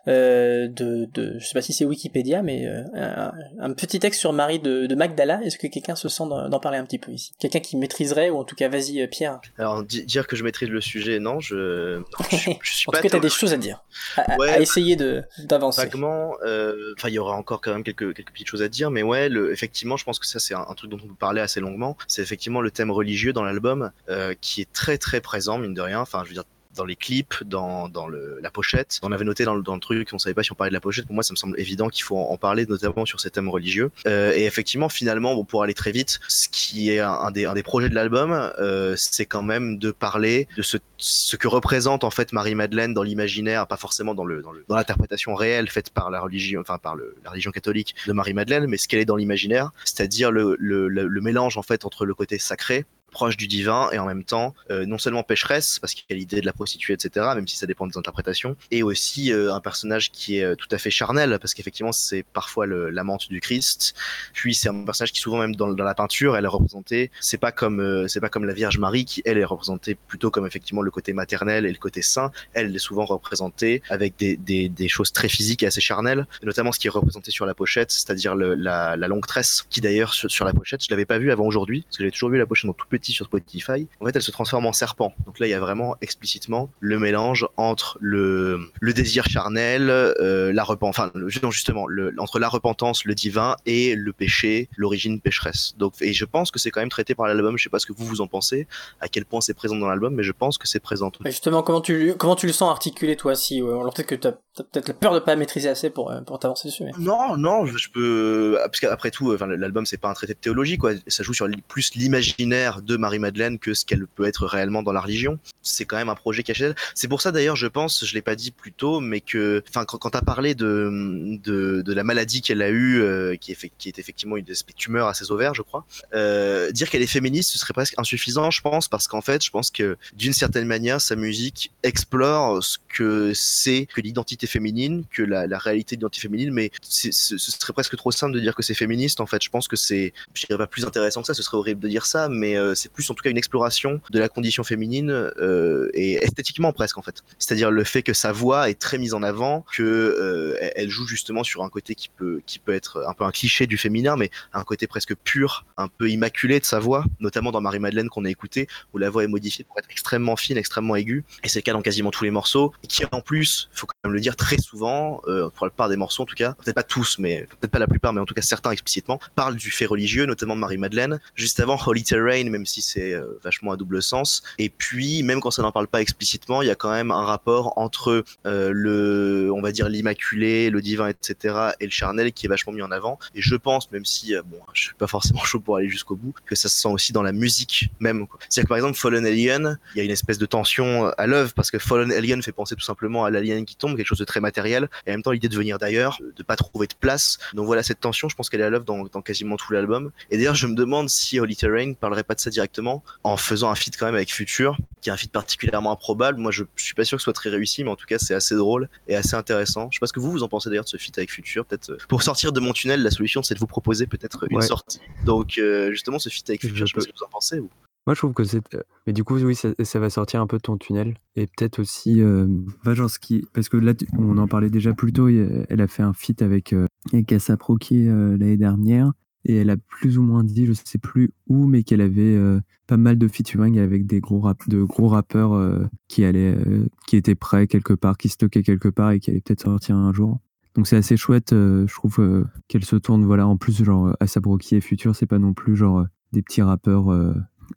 de, de, je sais pas si c'est Wikipédia, mais un, petit texte sur Marie de, de Magdala. Est-ce que quelqu'un se sent d'en parler un petit peu ici? Quelqu'un qui maîtriserait, ou en tout cas, vas-y Pierre.
Alors dire que je maîtrise le sujet, non, je, je,
suis en tout cas, t'as des choses à dire à, essayer de d'avancer.
Vaguement, euh, enfin, il y aura encore quand même quelques quelques petites choses à dire, mais ouais, le, effectivement, je pense que ça c'est un, truc dont on peut parler assez longuement. C'est effectivement le thème religieux dans l'album euh, qui est très très présent mine de rien. Enfin, je veux dire, dans les clips, dans, dans le, la pochette. On avait noté dans le, dans le truc, on savait pas si on parlait de la pochette. Pour moi, ça me semble évident qu'il faut en, parler, notamment sur ces thèmes religieux. Euh, et effectivement, finalement, bon, pour aller très vite, ce qui est un, des, un des projets de l'album, euh, c'est quand même de parler de ce, ce que représente en fait Marie-Madeleine dans l'imaginaire, pas forcément dans le dans l'interprétation réelle faite par la religion, enfin par le, la religion catholique de Marie-Madeleine, mais ce qu'elle est dans l'imaginaire, c'est-à-dire le, le, le mélange en fait entre le côté sacré proche du divin et en même temps euh, non seulement pécheresse parce qu'il y a l'idée de la prostituée etc même si ça dépend des interprétations et aussi euh, un personnage qui est euh, tout à fait charnel parce qu'effectivement c'est parfois l'amante du Christ puis c'est un personnage qui souvent même dans, la peinture elle est représentée c'est pas comme c'est pas comme la Vierge Marie qui elle est représentée plutôt comme effectivement le côté maternel et le côté saint. Elle est souvent représentée avec des, des, choses très physiques et assez charnelles notamment ce qui est représenté sur la pochette c'est-à-dire la, la longue tresse qui d'ailleurs sur, la pochette je l'avais pas vu avant aujourd'hui parce que j'avais toujours vu la pochette dans tout petit sur Spotify, en fait, elle se transforme en serpent. Donc là, il y a vraiment explicitement le mélange entre le, le désir charnel, euh, la repentance, enfin, le, justement, le, entre la repentance, le divin et le péché, l'origine pécheresse. Donc, et je pense que c'est quand même traité par l'album. Je sais pas ce que vous vous en pensez, à quel point c'est présent dans l'album, mais je pense que c'est présent.
Justement, comment tu, comment tu le sens articulé, toi, si, ouais, alors peut-être que tu as, peut-être la peur de pas maîtriser assez pour, euh, pour t'avancer dessus. Mais...
Non, non, je, je peux, parce qu'après tout, enfin, l'album, c'est pas un traité de théologie, quoi. Ça joue sur plus l'imaginaire de Marie-Madeleine que ce qu'elle peut être réellement dans la religion. C'est quand même un projet caché. C'est pour ça d'ailleurs, je pense, je l'ai pas dit plus tôt, mais que, enfin, quand, tu as parlé de, de, la maladie qu'elle a eue, euh, qui, est, effectivement une espèce de tumeur à ses ovaires, je crois, euh, dire qu'elle est féministe, ce serait presque insuffisant, je pense, parce qu'en fait, je pense que d'une certaine manière, sa musique explore ce que c'est que l'identité féminine, que la, la réalité de l'identité féminine, mais ce serait presque trop simple de dire que c'est féministe. En fait, je pense que c'est, je dirais pas plus intéressant que ça. Ce serait horrible de dire ça, mais euh, c'est plus en tout cas une exploration de la condition féminine euh, et esthétiquement presque en fait. C'est-à-dire le fait que sa voix est très mise en avant, que euh, elle joue justement sur un côté qui peut qui peut être un peu un cliché du féminin, mais un côté presque pur, un peu immaculé de sa voix, notamment dans Marie Madeleine qu'on a écouté où la voix est modifiée pour être extrêmement fine, extrêmement aiguë, et c'est le cas dans quasiment tous les morceaux, et qui en plus, faut quand même le dire très souvent, euh, pour la plupart des morceaux en tout cas, peut-être pas tous, mais peut-être pas la plupart, mais en tout cas certains explicitement, parlent du fait religieux, notamment Marie Madeleine. Juste avant Holy Terrain, même si c'est euh, vachement à double sens. Et puis, même quand ça n'en parle pas explicitement, il y a quand même un rapport entre euh, le, on va dire l'immaculé, le divin, etc., et le charnel qui est vachement mis en avant. Et je pense, même si, euh, bon, je suis pas forcément chaud pour aller jusqu'au bout, que ça se sent aussi dans la musique même. C'est-à-dire que par exemple, Fallen Alien, il y a une espèce de tension à l'œuvre parce que Fallen Alien fait penser tout simplement à l'alien qui tombe, quelque chose de très matériel, et en même temps l'idée de venir d'ailleurs, de pas trouver de place. Donc voilà, cette tension, je pense qu'elle est à l'œuvre dans, dans, quasiment tout l'album. Et d'ailleurs, je me demande si Holy Terrain parlerait pas de ça directement en faisant un feat quand même avec Future, qui est un feat particulièrement improbable. Moi, je, je suis pas sûr que ce soit très réussi, mais en tout cas, c'est assez drôle et assez intéressant. Je sais pas ce que vous vous en pensez d'ailleurs de ce feat avec Future. Peut-être euh, pour sortir de mon tunnel, la solution c'est de vous proposer peut-être une ouais. sortie. Donc euh, justement, ce feat avec Future, je, sais pas ce que vous en pensez. Ou...
Moi, je trouve que c'est. Mais du coup, oui, ça, ça, va sortir un peu de ton tunnel. Et peut-être aussi euh, Vajanski. Parce que là, on en parlait déjà plus tôt. Elle a fait un feat avec, euh, avec Assaproki euh, l'année dernière. Et elle a plus ou moins dit, je sais plus où, mais qu'elle avait euh, pas mal de featuring avec des gros, de gros rappeurs euh, qui, allaient, euh, qui étaient prêts quelque part, qui stockaient quelque part et qui allaient peut-être sortir un jour. Donc c'est assez chouette, je trouve qu'elle se tourne, voilà, en plus, genre, Asabroki et Future, c'est pas non plus genre des petits rappeurs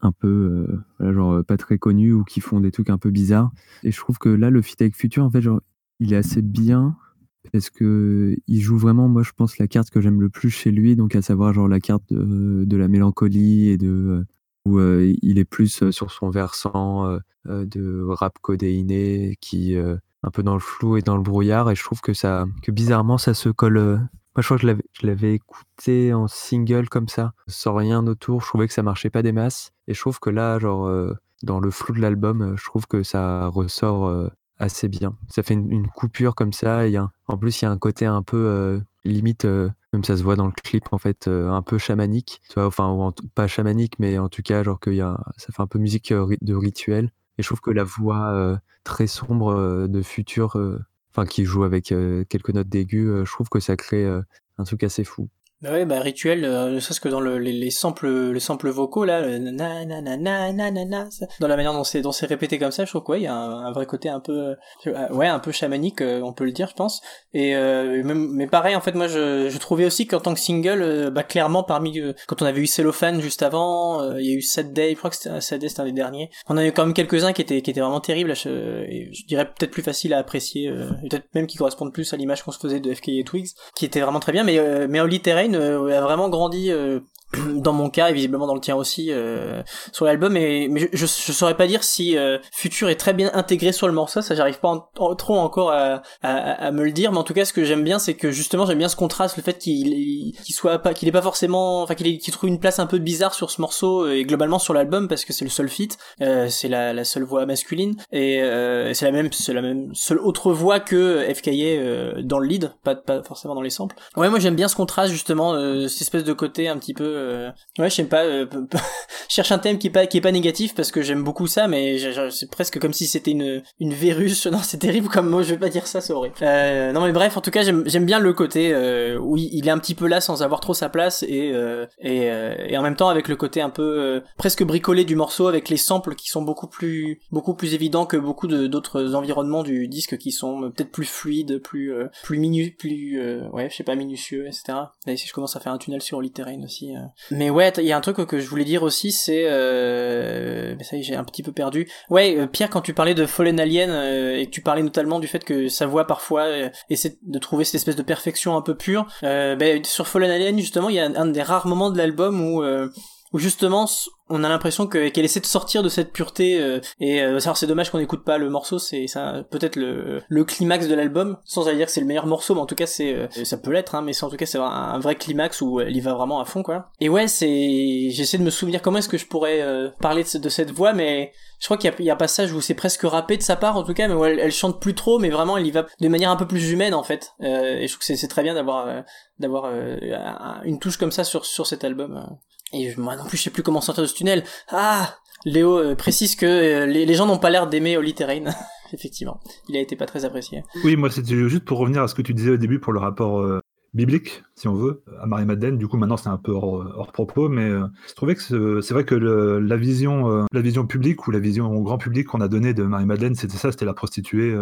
un peu genre pas très connus ou qui font des trucs un peu bizarres. Et je trouve que là, le feat avec Future, en fait, il est assez bien parce que il joue vraiment, moi, je pense, la carte que j'aime le plus chez lui, donc à savoir genre la carte de, la mélancolie et de où euh, il est plus sur son versant euh, de rap codéiné qui un peu dans le flou et dans le brouillard et je trouve que ça que bizarrement ça se colle moi, je crois que je l'avais écouté en single comme ça, sans rien autour. Je trouvais que ça marchait pas des masses. Et je trouve que là, genre, euh, dans le flou de l'album, je trouve que ça ressort euh, assez bien. Ça fait une, coupure comme ça. Et en plus, il y a un côté un peu euh, limite, même ça se voit dans le clip, en fait, un peu chamanique. Enfin, en, pas chamanique, mais en tout cas, genre, que y a, ça fait un peu musique de rituel. Et je trouve que la voix très sombre de Futur enfin qui joue avec euh, quelques notes d'aigu, euh, je trouve que ça crée euh, un truc assez fou.
Bah ouais, bah rituel, euh, ne serait-ce que dans le, les, les samples, les samples vocaux là, le na na na na na na na, ça, dans la manière dont c'est dont c'est répété comme ça, je trouve qu'il ouais, y a un, vrai côté un peu, euh, ouais, un peu chamanique, euh, on peut le dire, je pense. Et euh, même, mais pareil, en fait, moi, je, je trouvais aussi qu'en tant que single, euh, bah clairement parmi, euh, quand on avait eu Cellophane juste avant, euh, il y a eu Sad Day, je crois que c'était Sad Day, c'était un des derniers. On a eu quand même quelques uns qui étaient qui étaient vraiment terribles, je, et je dirais peut-être plus facile à apprécier, euh, et peut-être même qui correspondent plus à l'image qu'on se faisait de FK et Twigs, qui était vraiment très bien. Mais euh, mais Holy Terrain euh, a vraiment grandi euh, dans mon cas et visiblement dans le tien aussi euh, sur l'album et mais je, je, je saurais pas dire si euh, Future est très bien intégré sur le morceau ça j'arrive pas trop encore à, à, à me le dire mais en tout cas ce que j'aime bien c'est que justement j'aime bien ce contraste le fait qu'il qu'il soit pas qu'il est pas forcément enfin qu'il qu'il trouve une place un peu bizarre sur ce morceau euh, et globalement sur l'album parce que c'est le seul feat euh, c'est la, la seule voix masculine et euh, c'est la même c'est la même seule autre voix que FKA euh, dans le lead pas pas forcément dans les samples. Ouais moi j'aime bien ce contraste justement euh, cette espèce de côté un petit peu euh, ouais je pas euh, cherche un thème qui est pas qui est pas négatif parce que j'aime beaucoup ça mais c'est presque comme si c'était une une virus non c'est terrible comme mot je vais pas dire ça c'est horrible. Euh, non mais bref en tout cas j'aime bien le côté euh, où il est un petit peu là sans avoir trop sa place et euh, et, euh, et en même temps avec le côté un peu presque bricolé du morceau avec les samples qui sont beaucoup plus beaucoup plus évidents que beaucoup d'autres environnements du disque qui sont peut-être plus fluides plus plus minu plus ouais je sais pas minutieux etc et si je commence à faire un tunnel sur Terrain aussi euh. Mais ouais il y a un truc que je voulais dire aussi c'est euh... mais ça y est j'ai un petit peu perdu. Ouais euh, Pierre quand tu parlais de Fallen Alien euh, et que tu parlais notamment du fait que sa voix parfois euh, essaie de trouver cette espèce de perfection un peu pure ben, sur Fallen Alien justement il y a un, un des rares moments de l'album où où justement on a l'impression que qu'elle essaie de sortir de cette pureté euh, et euh, c'est dommage qu'on n'écoute pas le morceau c'est peut-être le climax de l'album sans aller dire que c'est le meilleur morceau mais en tout cas c'est euh, ça peut l'être hein, mais c'est en tout cas c'est un, vrai climax où elle y va vraiment à fond quoi et ouais c'est j'essaie de me souvenir comment est-ce que je pourrais euh, parler de, ce- de cette voix mais je crois qu'il y y a un passage où c'est presque rappé de sa part en tout cas mais où elle, elle chante plus trop mais vraiment elle y va de manière un peu plus humaine en fait Euh, et je trouve que c'est- très bien d'avoir euh, d'avoir euh, un- une touche comme ça sur sur cet album euh. Et moi non plus, je sais plus comment sortir de ce tunnel. Ah Léo euh, précise que euh, les, gens n'ont pas l'air d'aimer Holy Terrain. Effectivement, il a été pas très apprécié.
Oui, moi, c'était juste pour revenir à ce que tu disais au début pour le rapport euh, biblique, si on veut, à Marie-Madeleine. Du coup, maintenant, c'est un peu hors, hors propos, mais je trouvais que ce- c'est vrai que la, vision, la vision publique ou la vision au grand public qu'on a donnée de Marie-Madeleine, c'était ça, c'était la prostituée.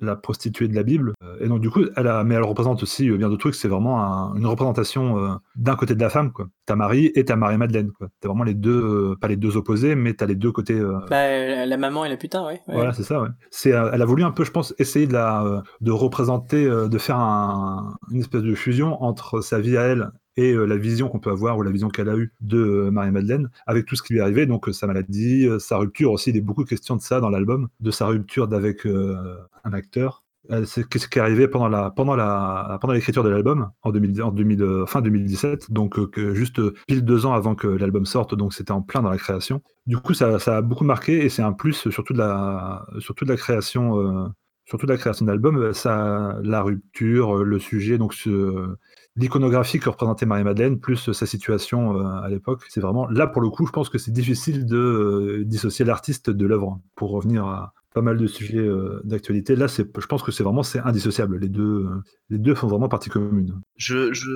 La prostituée de la Bible. Euh, Et donc, du coup, elle a, mais elle représente aussi euh, bien d'autres trucs. C'est vraiment un- une représentation euh, d'un côté de la femme, quoi. Ta Marie et ta Marie-Madeleine, quoi. T'as vraiment les deux, euh, pas les deux opposés, mais t'as les deux côtés. euh,
Bah, la, maman et la putain, ouais. ouais.
voilà, c'est ça, ouais. C'est, elle a voulu un peu, je pense, essayer de, la, de représenter, de faire un- une espèce de fusion entre sa vie à elle et euh, la vision qu'on peut avoir ou la vision qu'elle a eue de euh, Marie-Madeleine, avec tout ce qui lui est arrivé, donc euh, sa maladie, sa rupture aussi, il a beaucoup de questions de ça dans l'album, de sa rupture d'avec un acteur. C'est qu'est-ce qui est arrivé pendant la pendant la pendant l'écriture de l'album en 2000 en 2000 fin 2017 donc juste pile deux ans avant que l'album sorte donc c'était en plein dans la création. Du coup ça, a beaucoup marqué et c'est un plus surtout de la surtout de la création surtout de la création euh, ça la rupture le sujet donc ce, l'iconographie que représentait Marie-Madeleine plus sa situation euh, à l'époque. C'est vraiment là pour le coup je pense que c'est difficile de euh, dissocier l'artiste de l'œuvre pour revenir à pas mal de sujets euh, d'actualité là c'est je pense que c'est vraiment c'est indissociable les deux euh, les deux font vraiment partie commune
Je, je,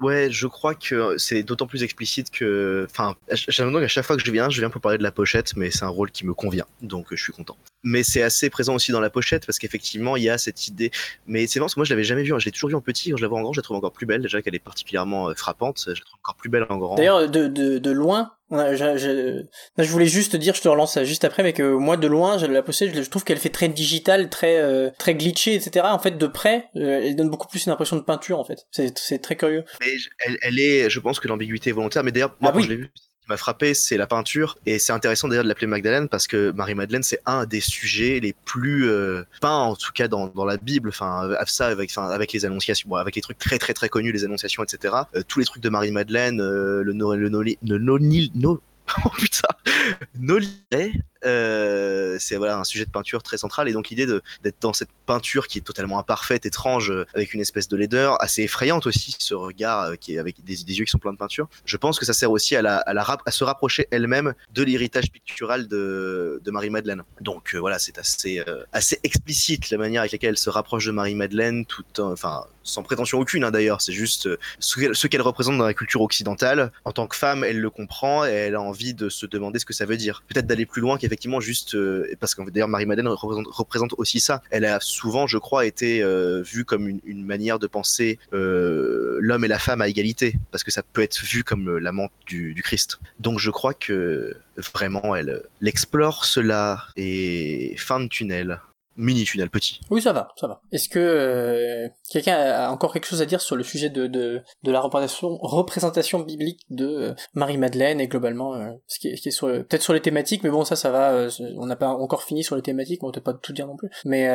ouais, je crois que c'est d'autant plus explicite que, enfin, j'ai l'impression qu'à chaque fois que je viens, je viens pour parler de la pochette, mais c'est un rôle qui me convient, donc euh, je suis content. Mais c'est assez présent aussi dans la pochette parce qu'effectivement, il y a cette idée. Mais c'est vrai parce que moi, je l'avais jamais vue. hein. Je l'ai toujours vue en petit. Quand je la vois en grand, je la trouve encore plus belle. Déjà qu'elle est particulièrement frappante, je la trouve encore plus belle en grand.
D'ailleurs, de, de, de loin, je, je, là, je voulais juste te dire, je te relance juste après, mais que moi, de loin, je la possède, je, trouve qu'elle fait très digital, très, euh, très glitché, etc. En fait, de près, euh, elle donne beaucoup plus une impression de peinture, en fait. C'est, c'est très curieux.
Mais elle, elle est, je pense que l'ambiguïté est volontaire. Mais d'ailleurs, moi,
Ah
quand
oui.
je l'ai ce m'a frappé, c'est la peinture. Et c'est intéressant d'ailleurs de l'appeler Magdalene parce que Marie-Madeleine, c'est un des sujets les plus euh, peints, en tout cas dans, la Bible. Enfin, avec les annonciations, bon, avec les trucs très très très connus, les annonciations, etc. Euh, tous les trucs de Marie-Madeleine, euh, le no, le no, le no, Nil- no- Oh putain, c'est voilà un sujet de peinture très central et donc l'idée d'être dans cette peinture qui est totalement imparfaite, étrange, euh, avec une espèce de laideur assez effrayante aussi, ce regard euh, qui est avec des, yeux qui sont pleins de peinture. Je pense que ça sert aussi à, se rapprocher elle-même de l'héritage pictural de, de Marie-Madeleine. Donc euh, voilà, c'est assez, euh, assez explicite la manière avec laquelle elle se rapproche de Marie-Madeleine, tout, enfin sans prétention aucune hein, d'ailleurs, c'est juste ce qu'elle représente dans la culture occidentale. En tant que femme, elle le comprend et elle a envie de se demander ce que ça veut dire. Peut-être d'aller plus loin qu'effectivement juste, euh, parce que d'ailleurs Marie-Madeleine représente, représente, aussi ça. Elle a souvent, je crois, été euh, vue comme une, manière de penser euh, l'homme et la femme à égalité, parce que ça peut être vu comme l'amant du, du, Christ. Donc je crois que vraiment elle, elle explore cela et fin de tunnel mini tunnel petit.
Oui, ça va, ça va. Est-ce que euh, quelqu'un a encore quelque chose à dire sur le sujet de, de, de la représentation, représentation biblique de euh, Marie-Madeleine et globalement euh, ce qui est, qui est sur peut-être sur les thématiques, mais bon ça ça va, on n'a pas encore fini sur les thématiques, on peut pas tout dire non plus. Mais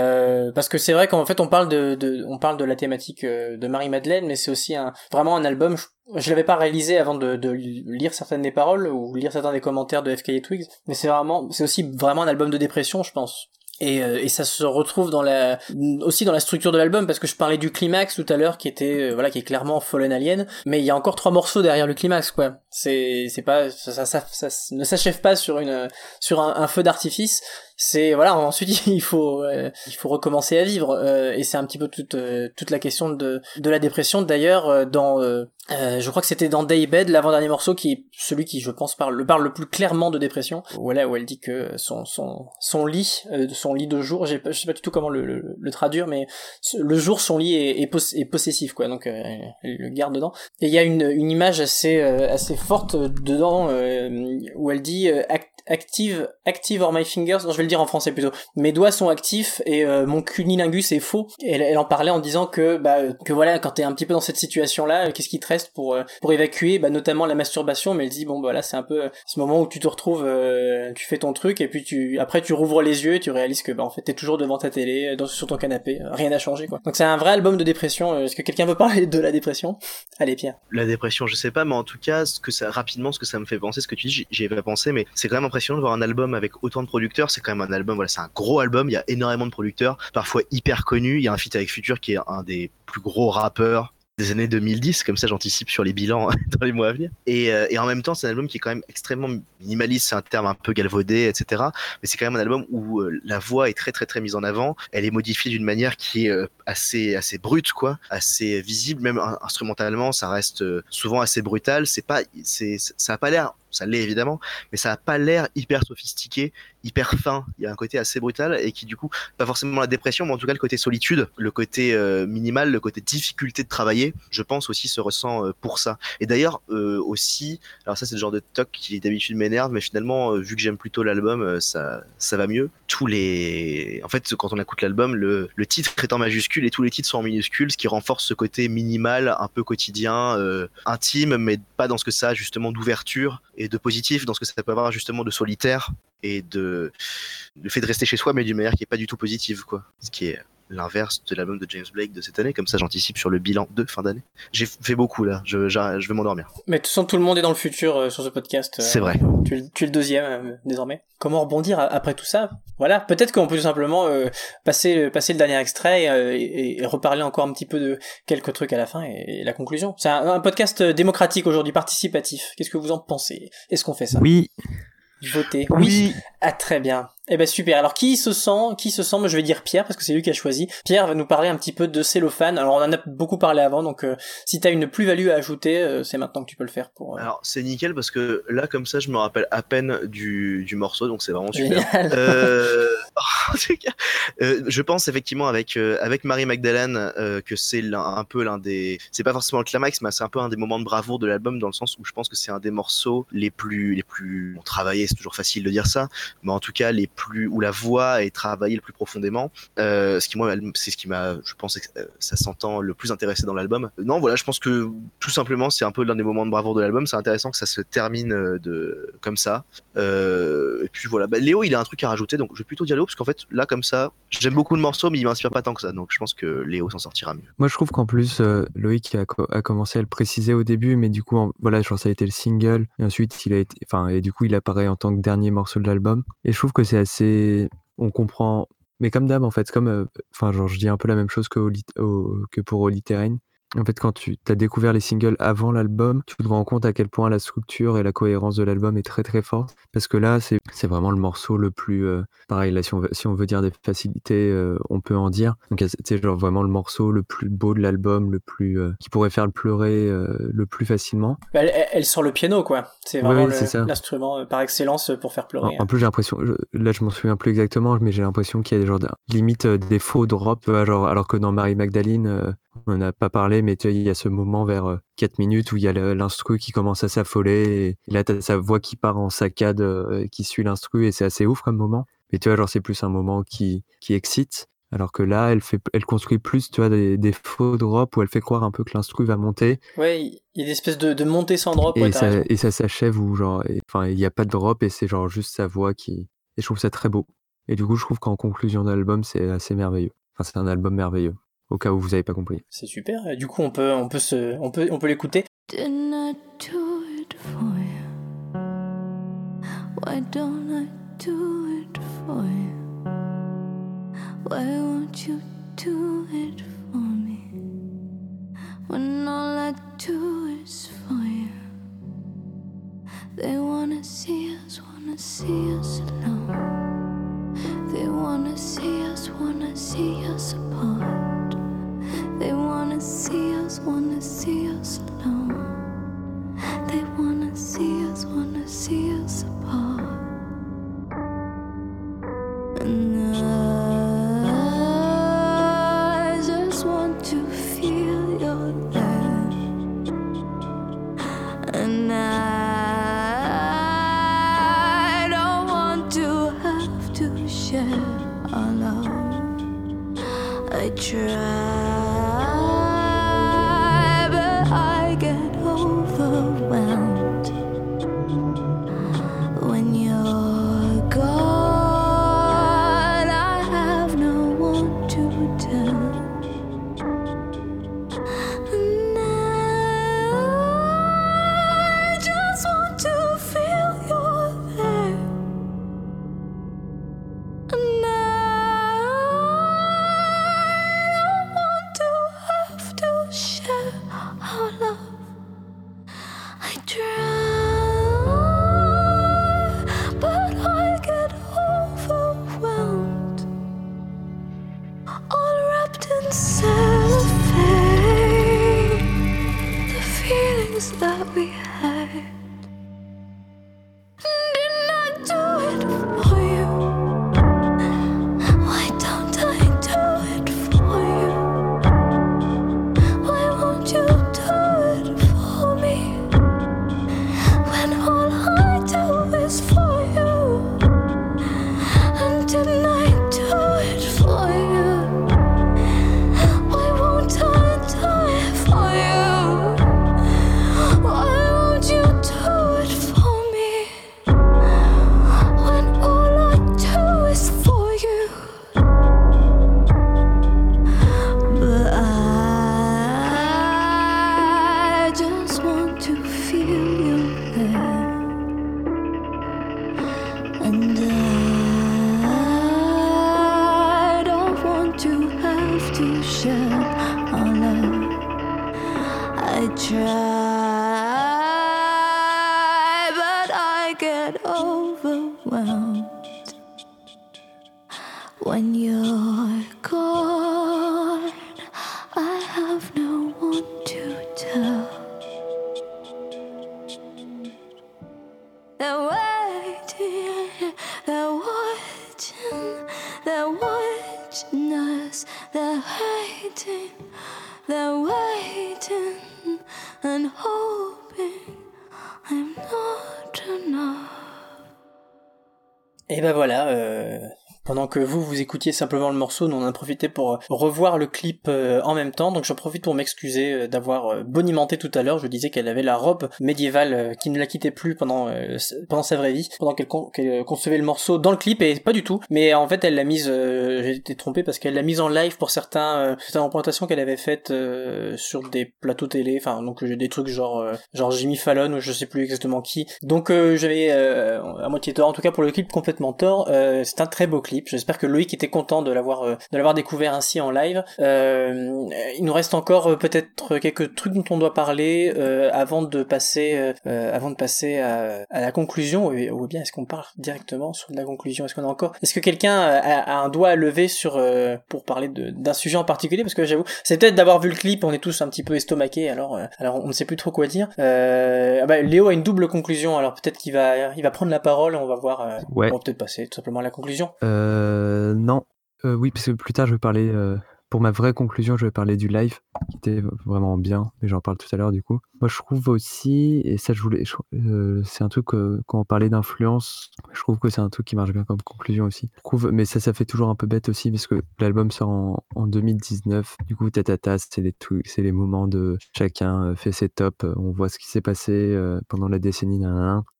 parce que c'est vrai qu'en fait on parle de, de, on parle de la thématique de Marie-Madeleine, mais c'est aussi un vraiment un album. Je, je l'avais pas réalisé avant de, lire certaines des paroles ou lire certains des commentaires de FK Twigs, mais c'est vraiment, c'est aussi vraiment un album de dépression, je pense. Et, euh, et, ça se retrouve dans la aussi dans la structure de l'album parce que je parlais du climax tout à l'heure qui était euh, voilà qui est clairement Fallen Alien mais il y a encore trois morceaux derrière le climax quoi. C'est c'est pas ça, ça, ça, ne s'achève pas sur une sur un, feu d'artifice. C'est voilà ensuite il faut euh, il faut recommencer à vivre. Euh, et c'est un petit peu toute toute la question de de la dépression. D'ailleurs dans je crois que c'était dans Daybed l'avant-dernier morceau qui est celui qui je pense parle le parle le plus clairement de dépression. Voilà où elle dit que son son son lit son lit de jour je sais pas du tout comment le, traduire mais le jour son lit est, est, possessif quoi. Donc elle le garde dedans. Et il y a une image assez assez forte dedans où elle dit active active or my fingers. Je vais le dire en français plutôt. Mes doigts sont actifs et euh, mon cunilingus est faux. Elle, elle en parlait en disant que bah que voilà quand t'es un petit peu dans cette situation là qu'est-ce qui te euh, pour évacuer bah notamment la masturbation mais elle dit bon bah là c'est un peu ce moment où tu te retrouves euh, tu fais ton truc et puis tu après tu rouvres les yeux et tu réalises que bah en fait t'es toujours devant ta télé dans, sur ton canapé rien n'a changé quoi. Donc c'est un vrai album de dépression est-ce que quelqu'un veut parler de la dépression? Allez Pierre.
La dépression je sais pas mais en tout cas que rapidement ce que ça me fait penser ce que tu dis j'y ai pas pensé mais c'est quand même impressionnant de voir un album avec autant de producteurs. C'est quand même un album voilà c'est un gros album. Il y a énormément de producteurs parfois hyper connus. Il y a un feat avec Future qui est un des plus gros rappeurs des années 2010, comme ça j'anticipe sur les bilans dans les mois à venir. Et, euh, et en même temps, c'est un album qui est quand même extrêmement minimaliste, c'est un terme un peu galvaudé, etc. Mais c'est quand même un album où euh, la voix est très très très mise en avant. Elle est modifiée d'une manière qui est euh, assez assez brute, quoi, assez visible, même instrumentalement, ça reste souvent assez brutal. C'est pas, c'est, ça a pas l'air ça l'est évidemment, mais ça a pas l'air hyper sophistiqué, hyper fin. Il y a un côté assez brutal et qui du coup, pas forcément la dépression, mais en tout cas le côté solitude, le côté euh, minimal, le côté difficulté de travailler, je pense aussi se ressent euh, pour ça. Et d'ailleurs euh, aussi, alors ça c'est le genre de toc qui d'habitude m'énerve, mais finalement vu que j'aime plutôt l'album, ça ça va mieux. Tous les, en fait, quand on écoute l'album, le, le titre est en majuscule et tous les titres sont en minuscule, ce qui renforce ce côté minimal, un peu quotidien, intime, mais pas dans ce que ça a justement d'ouverture et de positif dans ce que ça peut avoir justement de solitaire et de le fait de rester chez soi mais d'une manière qui est pas du tout positive quoi. Ce qui est l'inverse de l'album de James Blake de cette année comme ça j'anticipe sur le bilan de fin d'année. J'ai fait beaucoup là. Je, je vais m'endormir.
Mais de toute façon tout le monde est dans le futur euh, sur ce podcast euh,
c'est vrai.
tu, tu, es le deuxième euh, désormais. Comment rebondir après tout ça? Voilà peut-être qu'on peut tout simplement euh, passer passer le dernier extrait euh, et, et, reparler encore un petit peu de quelques trucs à la fin et, et la conclusion. C'est un, un, podcast démocratique aujourd'hui participatif. Qu'est-ce que vous en pensez? Est-ce qu'on fait ça?
Oui
voter oui. oui. Ah très bien. Eh ben super. Alors qui se sent Qui se sent? Moi je vais dire Pierre parce que c'est lui qui a choisi. Pierre va nous parler un petit peu de cellophane. Alors on en a beaucoup parlé avant, donc euh, si t'as une plus-value à ajouter, euh, c'est maintenant que tu peux le faire pour.
Euh... Alors c'est nickel parce que là comme ça je me rappelle à peine du, du morceau, donc c'est vraiment super. Euh, je pense effectivement avec avec Marie Magdalene que c'est un peu l'un des. C'est pas forcément le climax, mais c'est un peu un des moments de bravoure de l'album dans le sens où je pense que c'est un des morceaux les plus les plus travaillés. C'est toujours facile de dire ça, mais en tout cas les plus où la voix est travaillée le plus profondément. Euh, ce qui moi c'est ce qui m'a, je pense, ça s'entend le plus intéressé dans l'album. Non, voilà, je pense que tout simplement c'est un peu l'un des moments de bravoure de l'album. C'est intéressant que ça se termine de comme ça. Euh, et puis voilà, bah, Léo il a un truc à rajouter, donc je vais plutôt dire Léo parce qu'en fait là, comme ça, j'aime beaucoup le morceau, mais il m'inspire pas tant que ça. Donc je pense que Léo s'en sortira mieux.
Moi, je trouve qu'en plus, euh, Loïc a, co- a commencé à le préciser au début, mais du coup, en- voilà, genre, ça a été le single, et ensuite, il a été, enfin, et du coup, il apparaît en tant que dernier morceau de l'album. Et je trouve que c'est assez, on comprend, mais comme d'hab, en fait, comme, euh, enfin, genre, je dis un peu la même chose que, Oli- au- que. En fait, quand tu as découvert les singles avant l'album, tu te rends compte à quel point la structure et la cohérence de l'album est très très forte. Parce que là, c'est c'est vraiment le morceau le plus. euh, pareil, là, si on, veut, si on veut dire des facilités, euh, on peut en dire. Donc, c'est genre vraiment le morceau le plus beau de l'album, le plus. euh, qui pourrait faire le pleurer euh, le plus facilement.
Bah, Elle, elle- elle sort le piano, quoi. C'est vraiment
ouais,
l'instrument euh, par excellence pour faire pleurer.
en plus, j'ai l'impression, je- là, je m'en souviens plus exactement, mais j'ai l'impression qu'il y a des genre de- limite euh, des faux drops, genre, alors que dans Marie Magdalene, euh, on n'en a pas parlé, mais tu vois, il y a ce moment vers euh, 4 minutes où il y a l'instru qui commence à s'affoler, et là, t'as sa voix qui part en saccade, euh, qui suit l'instru, et c'est assez ouf comme moment. Mais tu vois, genre, c'est plus un moment qui, qui excite. Alors que là, elle fait, elle construit plus, tu vois, des, des faux drops où elle fait croire un peu que l'instru va monter,
Ouais, il y a des espèces de, de montées sans drop.
et
ouais,
ça,
raison.
et ça s'achève où genre enfin il n'y a pas de drop et c'est genre juste sa voix qui et je trouve ça très beau et du coup je trouve qu'en conclusion d'album c'est assez merveilleux enfin c'est un album merveilleux au cas où vous avez pas compris
C'est super. Du coup, on peut, on peut se, on peut, on peut l'écouter.
Didn't I do it for you? Why don't I do it for you? Why won't you do it for me? When all I do is for you. They wanna see us, wanna see us alone. They wanna see us, wanna see us apart. They wanna see us, wanna see us alone. They wanna see us, wanna see us apart.
Écoutiez simplement le morceau, nous on en a profité pour revoir le clip en même temps. Donc j'en profite pour m'excuser d'avoir bonimenté tout à l'heure. Je disais qu'elle avait la robe médiévale qui ne la quittait plus pendant pendant sa vraie vie, pendant qu'elle concevait le morceau dans le clip et pas du tout. Mais en fait elle l'a mise, j'ai été trompé parce qu'elle l'a mise en live pour certains certaines représentations qu'elle avait faites sur des plateaux télé. Enfin donc des trucs genre genre Jimmy Fallon ou je sais plus exactement qui. Donc j'avais à moitié tort, en tout cas pour le clip complètement tort. c'est un très beau clip. J'espère que Loïc content de l'avoir de l'avoir découvert ainsi en live. il nous reste encore peut-être quelques trucs dont on doit parler avant de passer avant de passer à, la conclusion. Ou, bien est-ce qu'on part directement sur la conclusion? Est-ce qu'on a encore Est-ce que quelqu'un a, un doigt à lever sur pour parler d'un sujet en particulier? Parce que j'avoue, c'est peut-être d'avoir vu le clip, on est tous un petit peu estomaqués. Alors alors on ne sait plus trop quoi dire. ah bah, Léo a une double conclusion. Alors peut-être qu'il va il va prendre la parole. On va voir.
ouais.
On va peut-être passer tout simplement à la conclusion.
Euh, non. Euh, oui, parce que plus tard, je vais parler. Euh, pour ma vraie conclusion, je vais parler du live, qui était vraiment bien, mais j'en parle tout à l'heure du coup. Moi, je trouve aussi, et ça, je voulais, c'est un truc quand on parlait d'influence, je trouve que c'est un truc qui marche bien comme conclusion aussi. Je trouve, mais ça, ça fait toujours un peu bête aussi parce que l'album sort en, 2019. Du coup, tata, c'est les c'est les moments de chacun fait ses tops, on voit ce qui s'est passé pendant la décennie,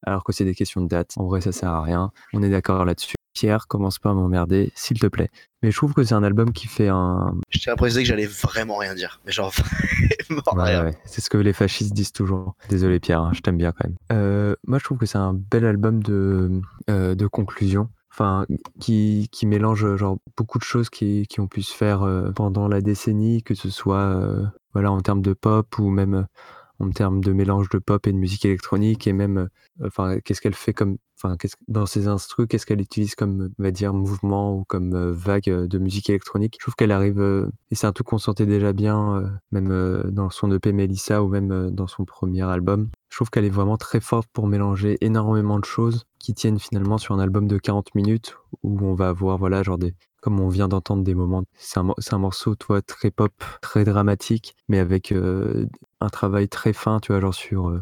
alors que c'est des questions de date. En vrai, ça sert à rien. On est d'accord là-dessus. Pierre, commence pas à m'emmerder, s'il te plaît. Mais je trouve que c'est un album qui fait un.
Je tiens à préciser que j'allais vraiment rien dire. Mais genre vraiment rien.
C'est ce que les fascistes disent toujours. Désolé Pierre, hein, je t'aime bien quand même. Euh, moi je trouve que c'est un bel album de, euh, de conclusion. Enfin, qui, qui mélange genre beaucoup de choses qui, qui ont pu se faire euh, pendant la décennie, que ce soit voilà en termes de pop ou même en termes de mélange de pop et de musique électronique et même enfin qu'est-ce qu'elle fait comme enfin dans ses instrus qu'est-ce qu'elle utilise comme on va dire mouvement ou comme vague de musique électronique? Je trouve qu'elle arrive et c'est un truc qu'on sentait déjà bien même dans son EP Melissa ou même dans son premier album. Je trouve qu'elle est vraiment très forte pour mélanger énormément de choses qui tiennent finalement sur un album de 40 minutes où on va avoir voilà genre des comme on vient d'entendre des moments c'est un, un, morceau toi très pop très dramatique mais avec un travail très fin tu vois genre sur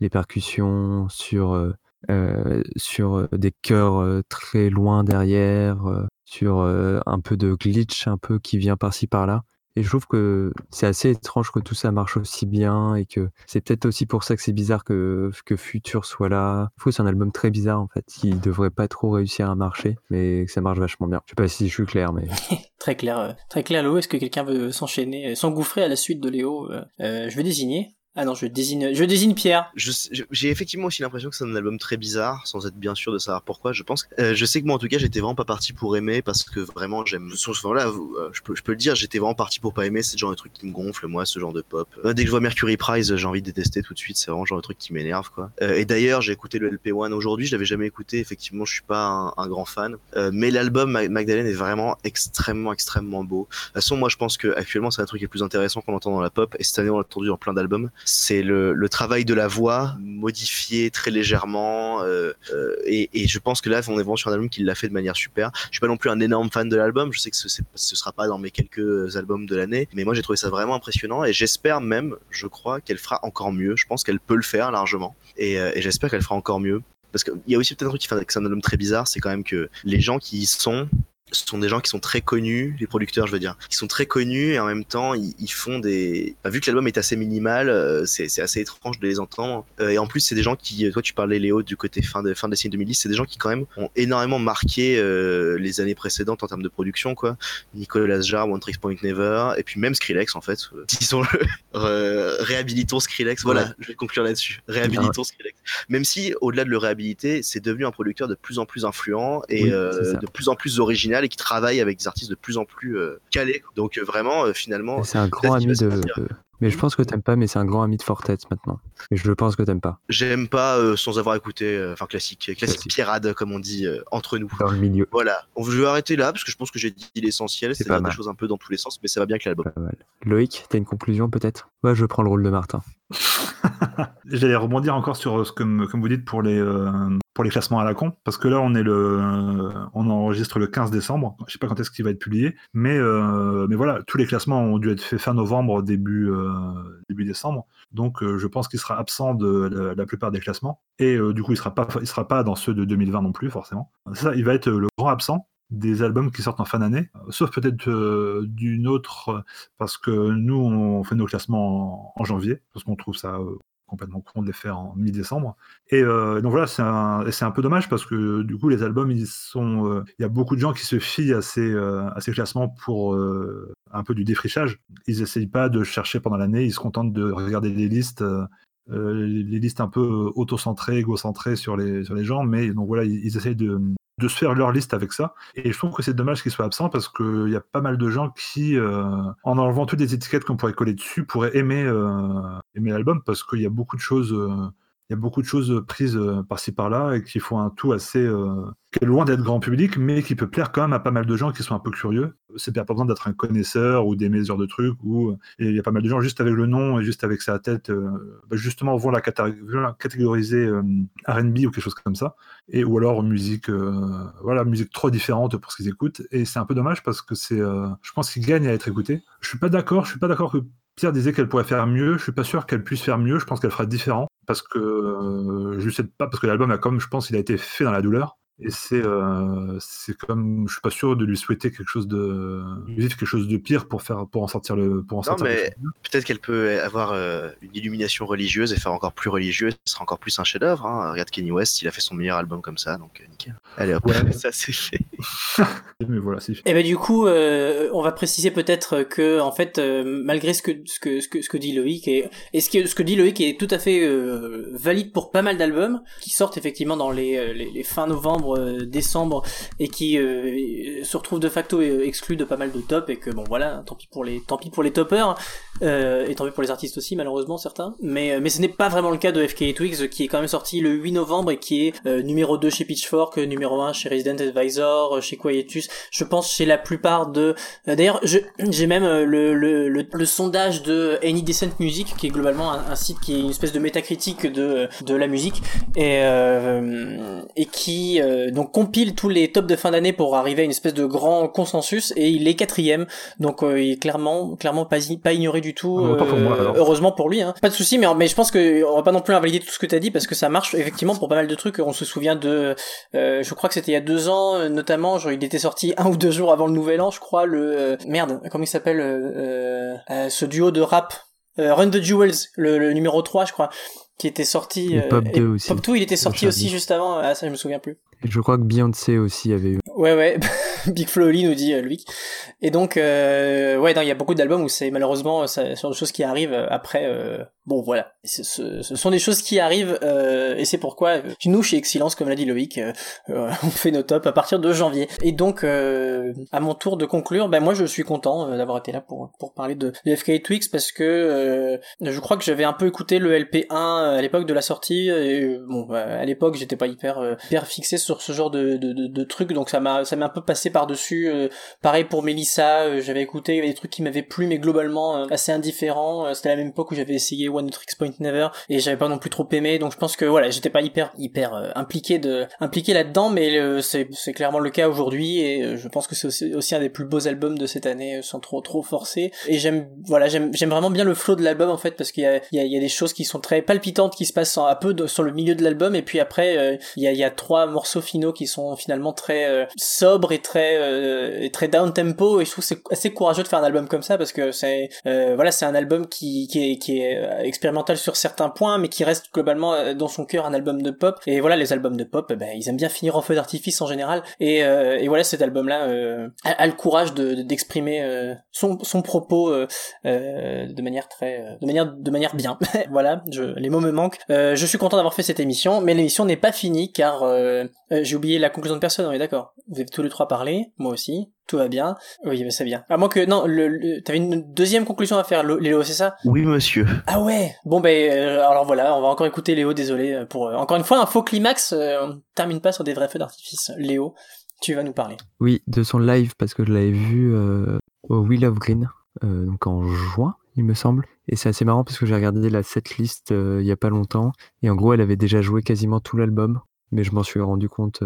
les percussions sur euh, sur euh, des chœurs euh, très loin derrière, sur un peu de glitch un peu qui vient par-ci par-là. Et je trouve que c'est assez étrange que tout ça marche aussi bien et que c'est peut-être aussi pour ça que c'est bizarre que, que Future soit là. Je c'est un album très bizarre en fait, qui devrait pas trop réussir à marcher, mais que ça marche vachement bien. Je sais pas si je suis clair, mais.
très clair, très clair Léo. Est-ce que quelqu'un veut s'enchaîner, s'engouffrer à la suite de Léo Je vais désigner. Ah non, je désigne, je désigne Pierre.
J'ai effectivement aussi l'impression que c'est un album très bizarre, sans être bien sûr de savoir pourquoi. Je pense. Euh, je sais que moi, en tout cas, j'étais vraiment pas parti pour aimer parce que vraiment, j'aime. Voilà, euh, je peux, je peux le dire, j'étais vraiment parti pour pas aimer. C'est le genre de truc qui me gonfle, moi, ce genre de pop. Euh, dès que je vois Mercury Prize, j'ai envie de détester tout de suite. C'est vraiment le genre de truc qui m'énerve, quoi. et d'ailleurs, j'ai écouté le LP1 aujourd'hui. Je l'avais jamais écouté. Effectivement, je suis pas un, grand fan. mais l'album Magdalene est vraiment extrêmement, extrêmement beau. De toute façon, moi, je pense que actuellement, c'est un truc qui est plus intéressant qu'on entend dans la pop. Et cette année, on l'a entendu dans plein d'albums c'est le, le, travail de la voix modifié très légèrement euh, euh, et, et, je pense que là on est vraiment sur un album qui l'a fait de manière super. Je suis pas non plus un énorme fan de l'album je sais que ce, ce sera pas dans mes quelques albums de l'année mais moi j'ai trouvé ça vraiment impressionnant et j'espère même je crois qu'elle fera encore mieux. Je pense qu'elle peut le faire largement et, euh, et j'espère qu'elle fera encore mieux. Parce qu'il y a aussi peut-être un truc qui fait que c'est un album très bizarre, c'est quand même que les gens qui y sont ce sont des gens qui sont très connus, les producteurs, je veux dire, qui sont très connus et en même temps ils, ils font des. vu que l'album est assez minimal, euh, c'est assez étrange de les entendre. Euh, et en plus, c'est des gens qui, toi, tu parlais Léo du côté fin de fin des décennie 2010, c'est des gens qui quand même ont énormément marqué euh, les années précédentes en termes de production, quoi. Nicolas Jarre, One Trick Point Never, et puis même Skrillex en fait. Disons-le, réhabilitons Skrillex. Voilà, je vais conclure là-dessus. Réhabilitons Skrillex. Même si, au-delà de le réhabiliter, c'est devenu un producteur de plus en plus influent et de plus en plus original et qui travaille avec des artistes de plus en plus euh, calés. Donc euh, vraiment, euh, finalement,
c'est un grand ami de. Mais je pense que t'aimes pas, mais c'est un grand ami de Fortet maintenant. Et je pense que t'aimes pas.
J'aime pas sans avoir écouté, enfin classique, classique pierrade comme on dit entre nous.
Dans le milieu.
Voilà. Je vais arrêter là parce que je pense que j'ai dit l'essentiel. C'est des choses un peu dans tous les sens, mais ça va bien avec l'album.
Loïc, t'as une conclusion peut-être? Ouais, je prends le rôle de Martin.
J'allais rebondir encore sur ce que, comme vous dites pour les, pour les classements à la con, parce que là on est le, on enregistre le 15 décembre. Je sais pas quand est-ce qu'il va être publié, mais euh, mais voilà, tous les classements ont dû être faits fin novembre, début euh, début décembre. Donc euh, je pense qu'il sera absent de la, plupart des classements et du coup il sera pas il sera pas dans ceux de 2020 non plus forcément. Ça, il va être le grand absent. Des albums qui sortent en fin d'année, sauf peut-être euh, d'une autre, parce que nous, on fait nos classements en, janvier, parce qu'on trouve ça euh, complètement con de les faire en mi-décembre. Et euh, donc voilà, c'est un, un, peu dommage parce que du coup, les albums, ils sont, il y a beaucoup de gens qui se fient à ces, à classements pour un peu du défrichage. Ils n'essayent pas de chercher pendant l'année, ils se contentent de regarder les listes. les listes un peu auto-centrées, égocentrées sur les, sur les gens, mais donc voilà, ils essayent de, de se faire leur liste avec ça. Et je trouve que c'est dommage qu'il soit absent parce qu'il y a pas mal de gens qui, euh, en enlevant toutes les étiquettes qu'on pourrait coller dessus, pourraient aimer, euh, aimer l'album parce qu'il y a beaucoup de choses. Euh, il y a beaucoup de choses prises par-ci par-là et qui font un tout assez qui est loin d'être grand public, mais qui peut plaire quand même à pas mal de gens qui sont un peu curieux. C'est pas besoin d'être un connaisseur ou des mesures de trucs. Ou il y a pas mal de gens juste avec le nom et juste avec sa tête, euh, bah, justement vont la, catégoriser euh, R&B ou quelque chose comme ça, et ou alors musique, euh, voilà, musique trop différente pour ce qu'ils écoutent. Et c'est un peu dommage parce que c'est, je pense qu'ils gagnent à être écoutés. Je suis pas d'accord. Je suis pas d'accord que Pierre disait qu'elle pourrait faire mieux. Je suis pas sûr qu'elle puisse faire mieux. Je pense qu'elle fera différent parce que je sais pas parce que l'album a comme je pense il a été fait dans la douleur et c'est euh, c'est comme je suis pas sûr de lui souhaiter quelque chose de vivre quelque chose de pire pour faire pour en sortir le pour en
non, mais peut-être qu'elle peut avoir euh, une illumination religieuse et faire encore plus religieux ce sera encore plus un chef-d'œuvre hein. regarde Kenny West il a fait son meilleur album comme ça donc euh, nickel. Allez hop. Ça c'est fait.
Mais voilà c'est fait.
Et ben du coup euh, on va préciser peut-être que en fait malgré ce que ce que ce que ce que dit Loïc et, et ce que ce que dit Loïc est tout à fait valide pour pas mal d'albums qui sortent effectivement dans les, les, les fin novembre euh, décembre et qui euh, se retrouve de facto euh, exclu de pas mal de tops et que bon voilà tant pis pour les tant pis pour les toppers et tant pis pour les artistes aussi malheureusement certains. Mais mais ce n'est pas vraiment le cas de FK Twigs qui est quand même sorti le 8 novembre et qui est numéro 2 chez Pitchfork numéro 1 chez Resident Advisor chez Quietus. Je pense chez la plupart de d'ailleurs j'ai même le, le, le, sondage de Any Decent Music qui est globalement un, site qui est une espèce de métacritique de de la musique et et qui euh, donc compile tous les tops de fin d'année pour arriver à une espèce de grand consensus et il est quatrième. Donc euh, il est clairement clairement pas pas ignoré du tout
ah, pour moi,
euh, heureusement pour lui hein. pas de souci mais mais je pense que on va pas non plus invalider tout ce que tu as dit parce que ça marche effectivement pour pas mal de trucs. On se souvient de je crois que c'était il y a deux ans notamment genre il était sorti un ou deux jours avant le nouvel an je crois le merde comment il s'appelle ce duo de rap Run the Jewels le, le numéro 3 je crois qui était sorti.
Pop 2 aussi.
Pop 2, il était sorti aussi juste avant. Ah, ça, je me souviens plus.
je crois que Beyoncé aussi avait eu.
Ouais, ouais. Big Flo nous dit euh, lui. Et donc, euh, ouais, il y a beaucoup d'albums où c'est malheureusement ça, sur des choses qui arrivent euh, après. Euh, bon, voilà. Ce, ce, sont des choses qui arrivent euh, et c'est pourquoi nous chez Excellence, comme l'a dit Loïc, on fait nos tops à partir de janvier. Et donc, à mon tour de conclure, ben moi je suis content d'avoir été là pour pour parler de, de FK Twix parce que je crois que j'avais un peu écouté le LP1 à l'époque de la sortie. Et, bon, à l'époque j'étais pas hyper hyper fixé sur ce genre de de, de, trucs, donc ça m'a ça m'a un peu passé par dessus. pareil pour Melissa, euh, j'avais écouté, des trucs qui m'avaient plu, mais globalement euh, assez indifférents. Euh, c'était la même époque où j'avais essayé One Tricks Point Never et j'avais pas non plus trop aimé. Donc je pense que voilà, j'étais pas hyper hyper impliqué de impliqué là-dedans, mais c'est c'est clairement le cas aujourd'hui et je pense que c'est aussi, aussi, un des plus beaux albums de cette année sans trop trop forcer. Et j'aime voilà, j'aime j'aime vraiment bien le flow de l'album en fait parce qu'il y a il y a, y a des choses qui sont très palpitantes qui se passent un peu sur le milieu de l'album et puis après il y a il y a trois morceaux finaux qui sont finalement très sobres et très et très down tempo et je trouve c'est assez courageux de faire un album comme ça parce que c'est euh, voilà c'est un album qui, qui est, qui est euh, expérimental sur certains points mais qui reste globalement euh, dans son cœur un album de pop. Et voilà les albums de pop ben, ils aiment bien finir en feu d'artifice en général. Et, et voilà cet album là a, le courage de d'exprimer son, son propos de manière très de manière de manière bien. Voilà je, les mots me manquent. Je suis content d'avoir fait cette émission mais l'émission n'est pas finie car j'ai oublié la conclusion de personne on est d'accord. Vous avez tous les trois parlé moi aussi tout va bien. Oui, mais c'est bien. À moins que non, le, t'avais une deuxième conclusion à faire, Léo, c'est ça?
Oui, monsieur.
Ah ouais. Bon ben, euh, alors voilà, on va encore écouter Léo. Désolé euh, pour euh, encore une fois un faux climax. on termine pas sur des vrais feux d'artifice. Léo, tu vas nous parler.
Oui, de son live parce que je l'avais vu au Wheel of Green, donc en juin, il me semble. Et c'est assez marrant parce que j'ai regardé la setlist il y a pas longtemps et en gros, elle avait déjà joué quasiment tout l'album, mais je m'en suis rendu compte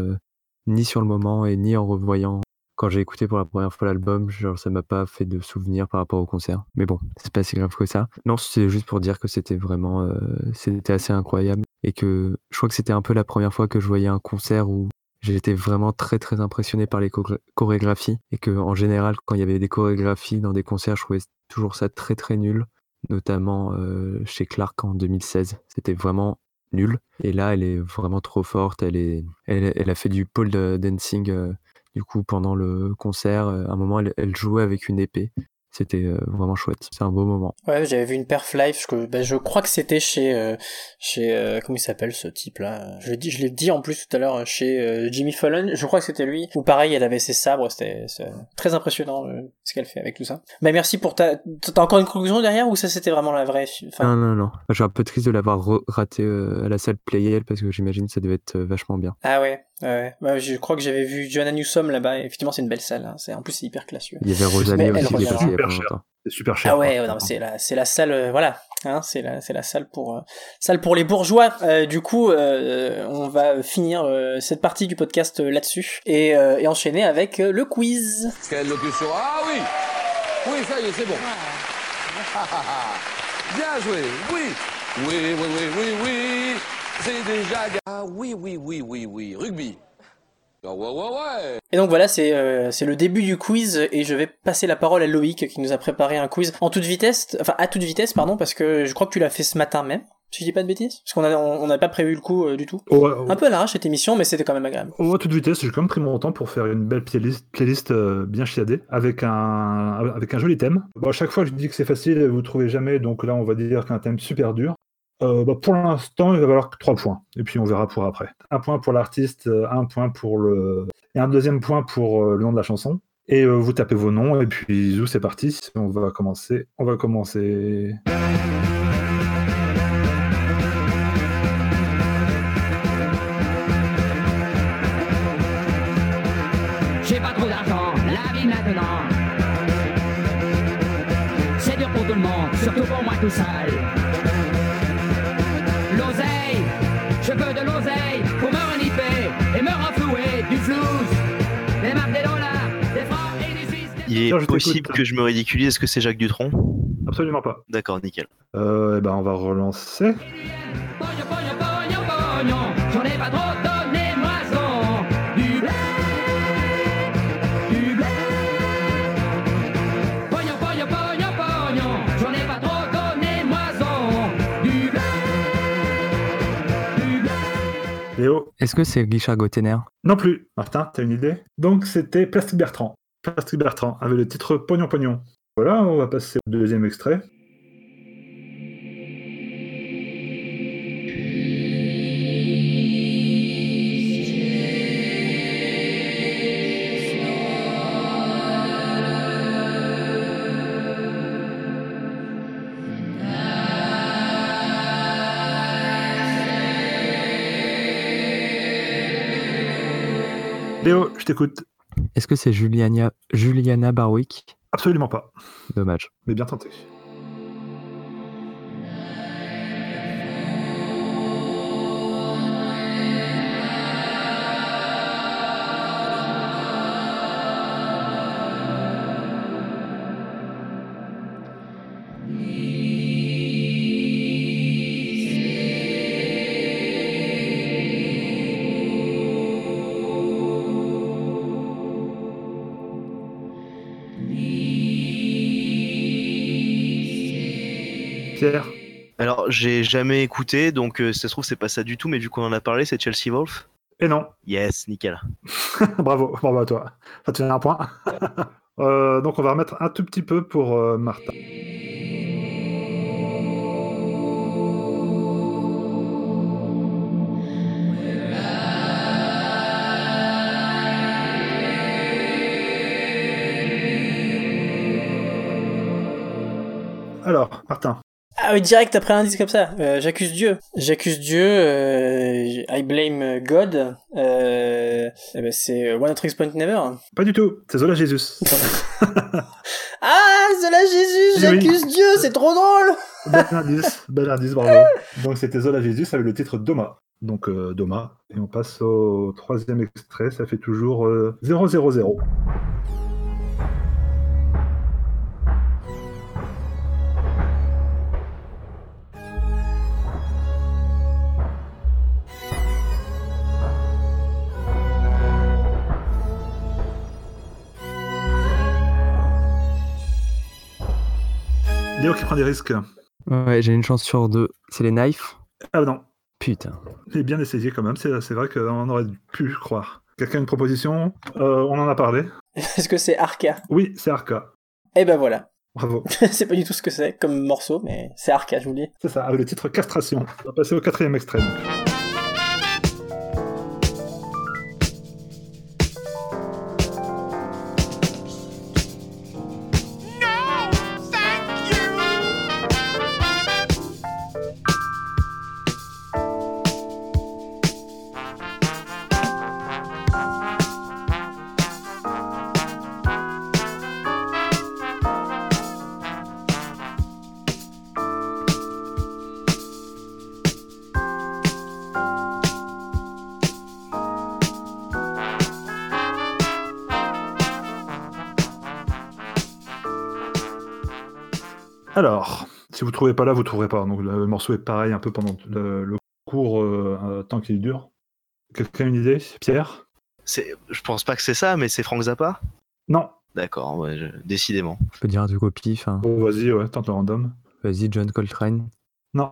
ni sur le moment et ni en revoyant quand j'ai écouté pour la première fois l'album, genre ça m'a pas fait de souvenirs par rapport au concert. Mais bon, c'est pas si grave que ça. Non, c'est juste pour dire que c'était vraiment, euh, c'était assez incroyable et que je crois que c'était un peu la première fois que je voyais un concert où été vraiment très très impressionné par les chorégraphies et que en général quand il y avait des chorégraphies dans des concerts, je trouvais toujours ça très très nul, notamment euh, chez Clark en 2016. C'était vraiment nul. Et là, elle est vraiment trop forte. Elle est, elle, a fait du pole dancing. Euh, du coup, pendant le concert, à un moment, elle jouait avec une épée. C'était euh, vraiment chouette. C'est un beau moment.
Ouais, j'avais vu une perf live. Je, ben, je crois que c'était chez euh, chez euh, comment il s'appelle ce type là. Je l'ai dit, je l'ai dit en plus tout à l'heure chez Jimmy Fallon. Je crois que c'était lui. Ou pareil, elle avait ses sabres. C'était très impressionnant ce qu'elle fait avec tout ça. Mais merci pour ta. T'as encore une conclusion derrière ou ça c'était vraiment la vraie
Non non non. Je suis un peu triste de l'avoir raté à la salle Playel parce que j'imagine que ça devait être vachement bien.
Ah ouais. Ouais, bah, je crois que j'avais vu Joanna Newsom là-bas. Effectivement, c'est une belle salle. Hein. C'est en plus c'est hyper classieux.
Il y avait Rosalie aussi qui est passée
C'est super cher.
Ah ouais, non, c'est la c'est la salle euh, voilà, hein, c'est la c'est la salle pour euh, salle pour les bourgeois. Euh, du coup, on va finir cette partie du podcast là-dessus et, et enchaîner avec le quiz.
Quelle locution Ah oui. Oui, ça y est, c'est bon. Bien joué. Oui. Oui, oui, oui, oui, oui. C'est déjà... Ah oui, oui, oui, oui, oui. Rugby. Ah ouais, ouais, ouais.
Et donc voilà, c'est euh, c'est le début du quiz et je vais passer la parole à Loïc qui nous a préparé un quiz en toute vitesse, enfin à toute vitesse pardon, parce que je crois que tu l'as fait ce matin même. Si je dis pas de bêtises Parce qu'on a, on n'a pas prévu le coup euh, du tout. Un peu à l'arrache cette émission, mais c'était quand même agréable.
Oh, à toute vitesse, j'ai quand même pris mon temps pour faire une belle playlist, playlist euh, bien chiadée, avec un, avec un joli thème. Bon, à chaque fois, je dis que c'est facile, vous trouvez jamais, donc là, on va dire qu'un thème super dur. Euh, bah, pour l'instant, il va valoir que 3 points. Et puis on verra pour après. Un point pour l'artiste, euh, un point pour le. Et un deuxième point pour euh, le nom de la chanson. Et vous tapez vos noms, et puis zou, c'est parti. On va commencer. On va commencer.
J'ai pas trop d'argent, la vie maintenant. C'est dur pour tout le monde, surtout pour moi tout seul.
Il est possible que je me ridiculise. Est-ce que c'est Jacques Dutronc?
Absolument pas.
D'accord, nickel.
Euh, eh ben, on va relancer. Léo
Est-ce que c'est Richard Gottener
Non plus. Martin, t'as une idée? Donc c'était Plastic Bertrand. Patrick Bertrand avec le titre Pognon Pognon. Voilà, on va passer au deuxième extrait. Léo, je t'écoute.
Est-ce que c'est Juliana, Juliana Barwick?
Absolument pas.
Dommage.
Mais bien tenté.
J'ai jamais écouté, donc euh, ça se trouve, c'est pas ça du tout, mais vu qu'on en a parlé, c'est Chelsea Wolf
Et non.
Yes, nickel.
bravo, bravo à toi. Ça te fait un point. Euh, donc, on va remettre un tout petit peu pour euh, Martin. Alors, Martin.
Ah oui, direct après un indice comme ça. Euh, j'accuse Dieu. J'accuse Dieu. Euh, I blame God. Euh, eh ben c'est One Tricks Point Never.
Pas du tout. C'est Zola Jesus.
ah, Zola Jesus. J'accuse Dieu. C'est trop drôle.
bel indice. Bel indice. Bravo. Donc c'était Zola Jesus avec le titre Doma. Donc Doma. Et on passe au troisième extrait. Ça fait toujours 0 Léo qui prend des risques.
Ouais, j'ai une chance sur deux. C'est les knives
Ah non,
Putain.
j'ai bien essayé quand même. C'est c'est vrai qu'on aurait pu croire. Quelqu'un a une proposition Euh, On en a parlé.
Est-ce que c'est Arca?
Oui, c'est Arca.
Eh ben voilà.
Bravo.
c'est pas du tout ce que c'est comme morceau, mais c'est Arca, je vous le dis.
C'est ça, avec le titre Castration. On va passer au quatrième extrait. Trouvez pas là, vous trouverez pas. Donc le morceau est pareil un peu pendant le, le court euh, euh, temps qu'il dure. Quelqu'un a une idée? Pierre?
C'est, je pense pas que c'est ça, mais c'est Frank Zappa?
Non.
D'accord, ouais, je- décidément.
Je peux dire un truc au pif. hein.
Bon, vas-y, ouais, tente le random.
Vas-y, John Coltrane.
Non.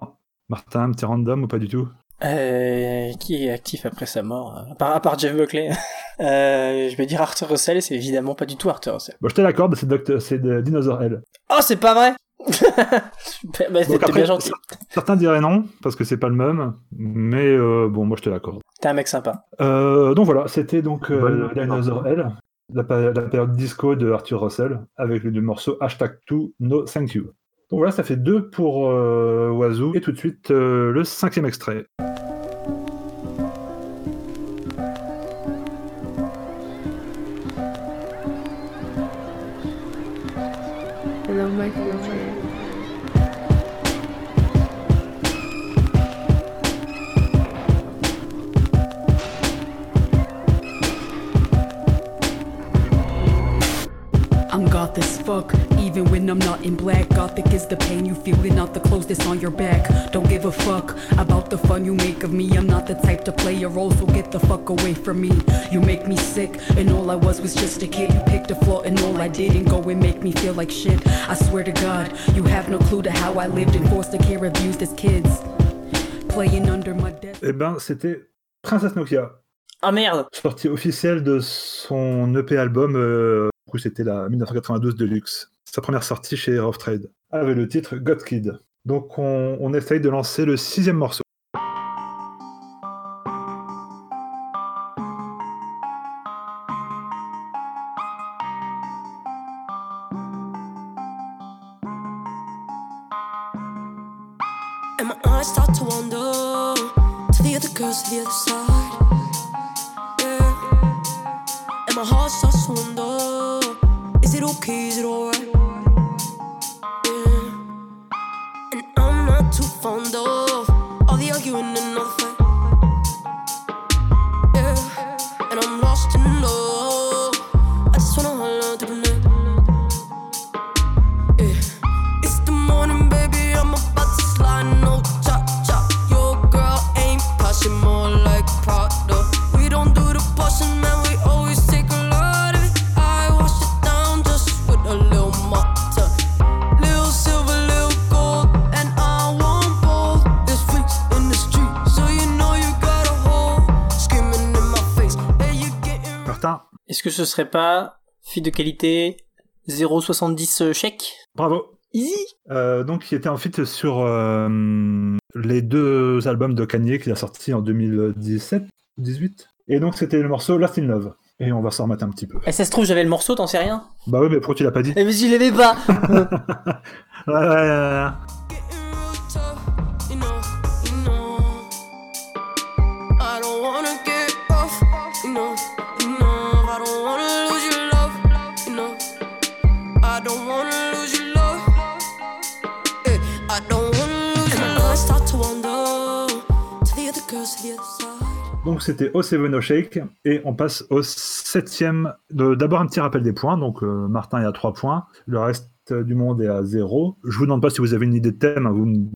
Martin, un petit random ou pas du tout?
Euh, qui est actif après sa mort euh, à part, à part Jeff Buckley? euh, je vais dire Arthur Russell, et c'est évidemment pas du tout Arthur Russell.
Bon, je te l'accorde, c'est Docteur- c'est de Dinosaur L.
Oh, c'est pas vrai Super, bah,
Donc
T'es
après,
bien gentil.
Certains diraient non, parce que c'est pas le même, mais euh, bon, moi je te l'accorde.
T'es un mec sympa.
Euh, donc voilà, c'était donc euh, Dinosaur L, la, période disco de Arthur Russell, avec le morceau hashtag 2 No Thank You. Donc voilà, ça fait deux pour euh, Wazoo, et tout de suite euh, le cinquième extrait.
Even when I'm not in black. Gothic is the pain you feel it, not the clothes that's on your back. Don't give a fuck about the fun you make of me. I'm not the type to play a role, so get the fuck away from me. You make me sick, and all I was was just a kid. You picked a flaw, and all I did, and go and make me feel like shit. I swear to God, you have no clue to how I lived in foster care, abused as kids. Playing under my desk.
Eh ben, c'était Princess Nokia,
Ah merde
sortie officielle de son EP album, euh, du c'était la 1992 Deluxe, sa première sortie chez Rough Trade, avec le titre God Kid. Donc on, on essaye de lancer le sixième morceau.
Serait pas fille de qualité 0,70 chèque
bravo
Easy
Euh, donc, il était en fit sur euh, les deux albums de Kanye qu'il a sortis en 2017 ou 18. Et donc, c'était le morceau Last in Love. Et on va s'en remettre un petit peu.
Et ça se trouve, j'avais le morceau, t'en sais rien
Bah oui, mais pourquoi tu l'as pas dit?
Eh mais je l'avais pas
Ouais, ouais, ouais, ouais. Donc c'était au Seven No Shake et on passe au septième. D'abord un petit rappel des points. Donc euh, Martin est à 3 points, le reste du monde est à 0. Je vous demande pas si vous avez une idée de thème, hein, vous me dites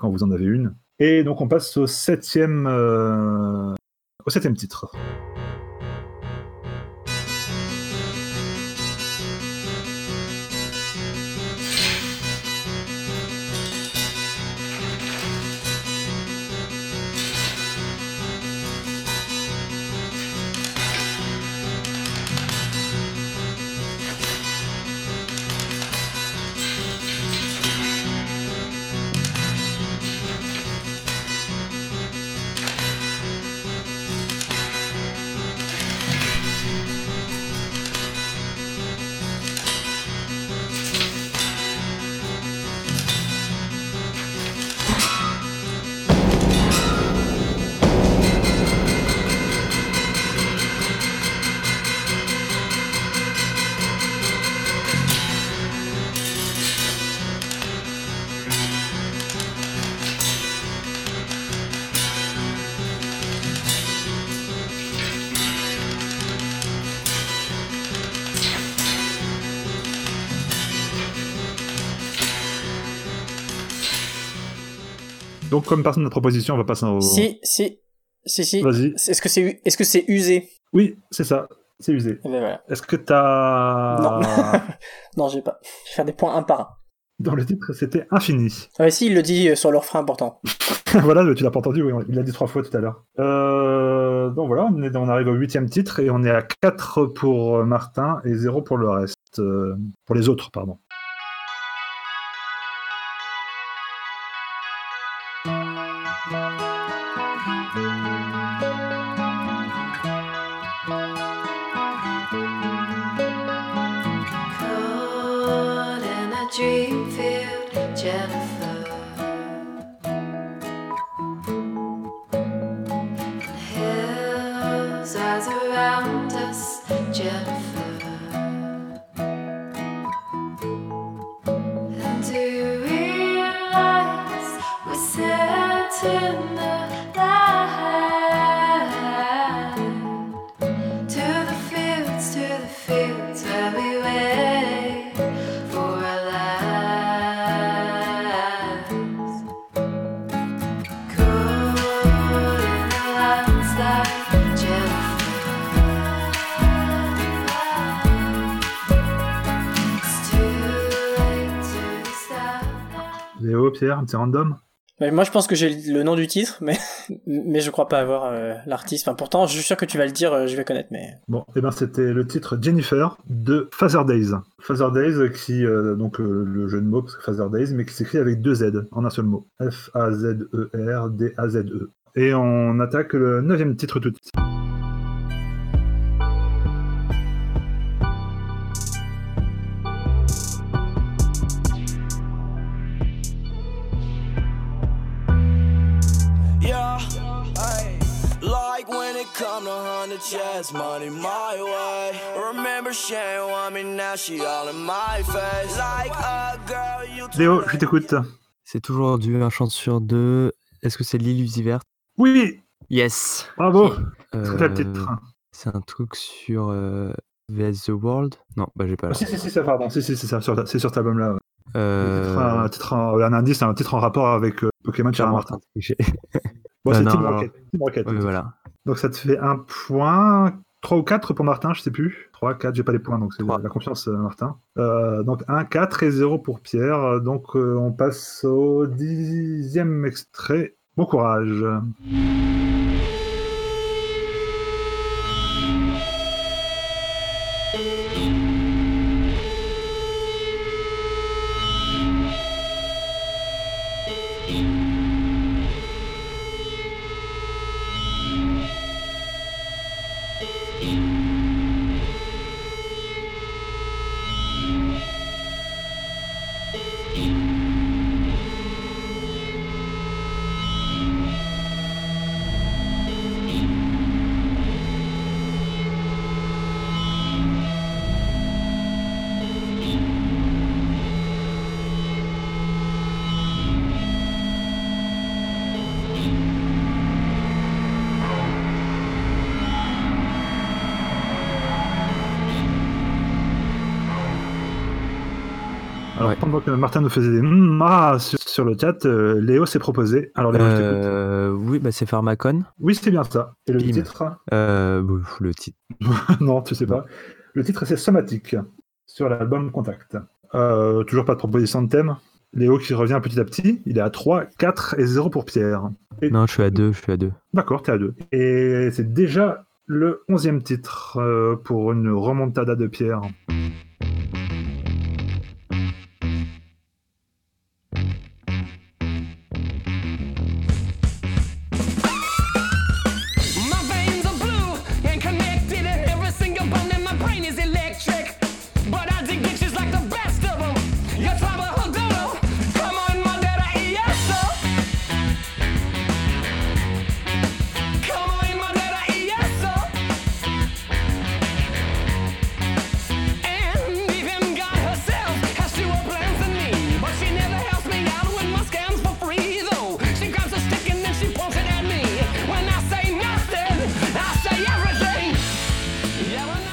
quand vous en avez une. Et donc on passe au septième, euh, au septième titre. Donc, comme personne n'a proposition, on va passer au.
Si, si, si, si.
Vas-y.
Est-ce que c'est que c'est usé?
Oui, c'est ça. C'est usé.
Eh ben voilà.
Est-ce que t'as.
Non. non, j'ai pas. Je vais faire des points un par un.
Dans le titre, c'était infini.
Ah si, il le dit euh, sur leur frein important.
voilà, mais tu l'as pas entendu, oui, il l'a dit trois fois tout à l'heure. Euh, donc voilà, on, est- on arrive au huitième titre et on est à 4 pour euh, Martin et 0 pour le reste. euh, pour les autres, pardon. Léo, Pierre, un petit random
moi, je pense que j'ai le nom du titre, mais mais je crois pas avoir euh, l'artiste. Enfin, pourtant, je suis sûr que tu vas le dire, euh, je vais connaître, mais
Bon, et ben c'était le titre Jennifer de Father Days. Father Days qui, euh, donc euh, le jeu de mots, parce que Father Days, mais qui s'écrit avec deux Z en un seul mot. F-A-Z-E-R D-A-Z-E. Et on attaque le neuvième titre tout de suite.
Chest money my way. Remember Shane want me now she all in my face. Like a girl you
Léo, je t'écoute.
C'est toujours du un chance sur deux. Est-ce que c'est l'illusiverte
Oui
Yes
Bravo
Euh,
C'est
un truc sur euh, VS The World Non, bah j'ai pas
Ah,
là.
Si, si, si, ça, pardon. Si, si, c'est ça, sur, c'est sur cet album-là. ouais.
Euh,
un, titre en- un indice, un titre en rapport avec euh, Pokémon Martin. Bon,
Euh,
c'est
non,
Team. Rocket. Team Rocket.
Ouais, voilà.
Donc ça te fait un point, 3 ou 4 pour Martin, je sais plus. 3, 4, j'ai pas les points, donc c'est la, confiance, euh, Martin. Euh, donc 1, 4 et 0 pour Pierre. Donc euh, on passe au dixième extrait. Bon courage. Martin nous faisait des mm, ah sur, sur le chat, euh, Léo s'est proposé. Alors Léo, je t'écoute.
Euh, oui, bah c'est Pharmacon.
Oui, c'est bien ça. Et le
Bim.
titre?
Euh, le titre.
Non, tu sais pas. Le titre c'est Somatique sur l'album Contact. Euh, toujours pas de proposition de thème. Léo qui revient petit à petit. Il est à 3, 4 et 0 pour Pierre. Et-
Non, je suis à deux, je suis à deux.
D'accord, t'es à 2. Et c'est déjà le 11e titre euh, pour une remontada de Pierre.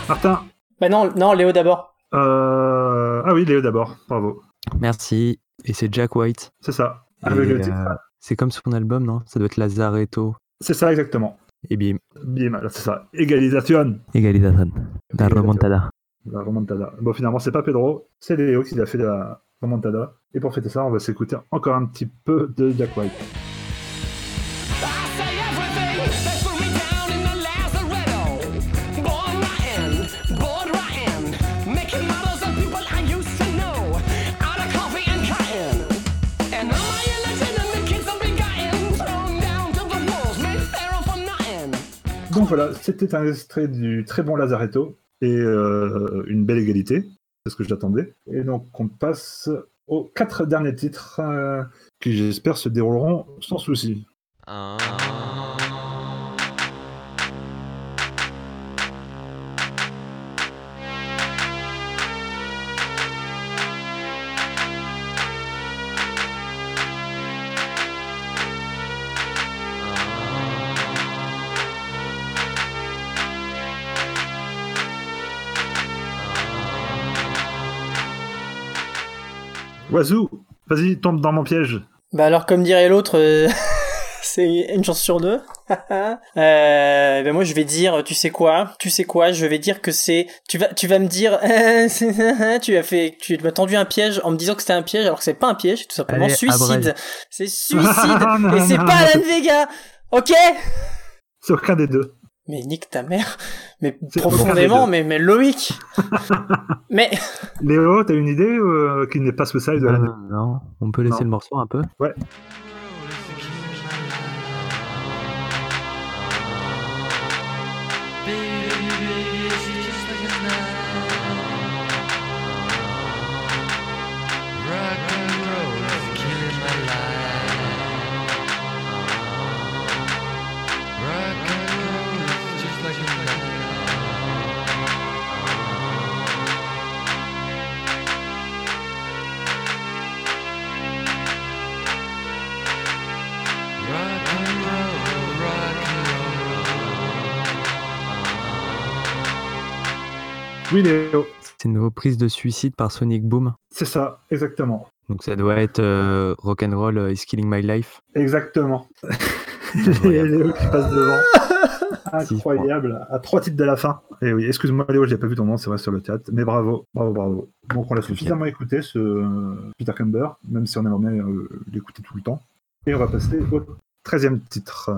Martin
Bah non, non, Léo d'abord.
euh... Ah oui, Léo d'abord. Bravo.
Merci. Et c'est Jack White.
C'est ça.
Euh, C'est comme son album, non? Ça doit être Lazaretto.
C'est ça exactement.
Et bim,
Bim, là, c'est ça. Égalisation.
égalisation. La remontada.
La remontada. Bon, finalement, c'est pas Pedro, c'est Léo qui a fait la remontada. Et pour fêter ça, on va s'écouter encore un petit peu de Jack White. Voilà, c'était un extrait du très bon Lazaretto et euh, une belle égalité, c'est ce que j'attendais. Et donc on passe aux quatre derniers titres euh, qui j'espère se dérouleront sans souci. Oiseau, vas-y, tombe dans mon piège.
Bah alors, comme dirait l'autre, euh, c'est une chance sur deux. euh, ben moi, je vais dire, tu sais quoi? Tu sais quoi? Je vais dire que c'est. Tu vas, tu vas me dire, tu as fait, tu m'as tendu un piège en me disant que c'était un piège, alors que c'est pas un piège, tout simplement
Allez,
suicide. C'est suicide
Non,
et c'est pas
non.
Alan Vega. Ok?
C'est aucun des deux.
Mais nique ta mère. Mais profondément, mais mais Loïc. mais
Léo, t'as une idée euh, qui n'est pas Suicide de la
Non, non, on peut laisser
Non.
le morceau un peu?
Ouais. Oui, Léo,
C'est une reprise de Suicide par Sonic Boom.
c'est ça, exactement.
Donc ça doit être euh, Rock'n'Roll euh, is Killing My Life.
Exactement. Léo qui passe devant. Incroyable. À trois titres de la fin. Et oui, excuse-moi Léo, j'ai pas vu ton nom, c'est vrai sur le chat. Mais bravo, bravo, bravo. Donc on l'a suffisamment écouté, ce euh, Peter Camber, même si on aimerait bien l'écouter tout le temps. Et on va passer au 13e titre.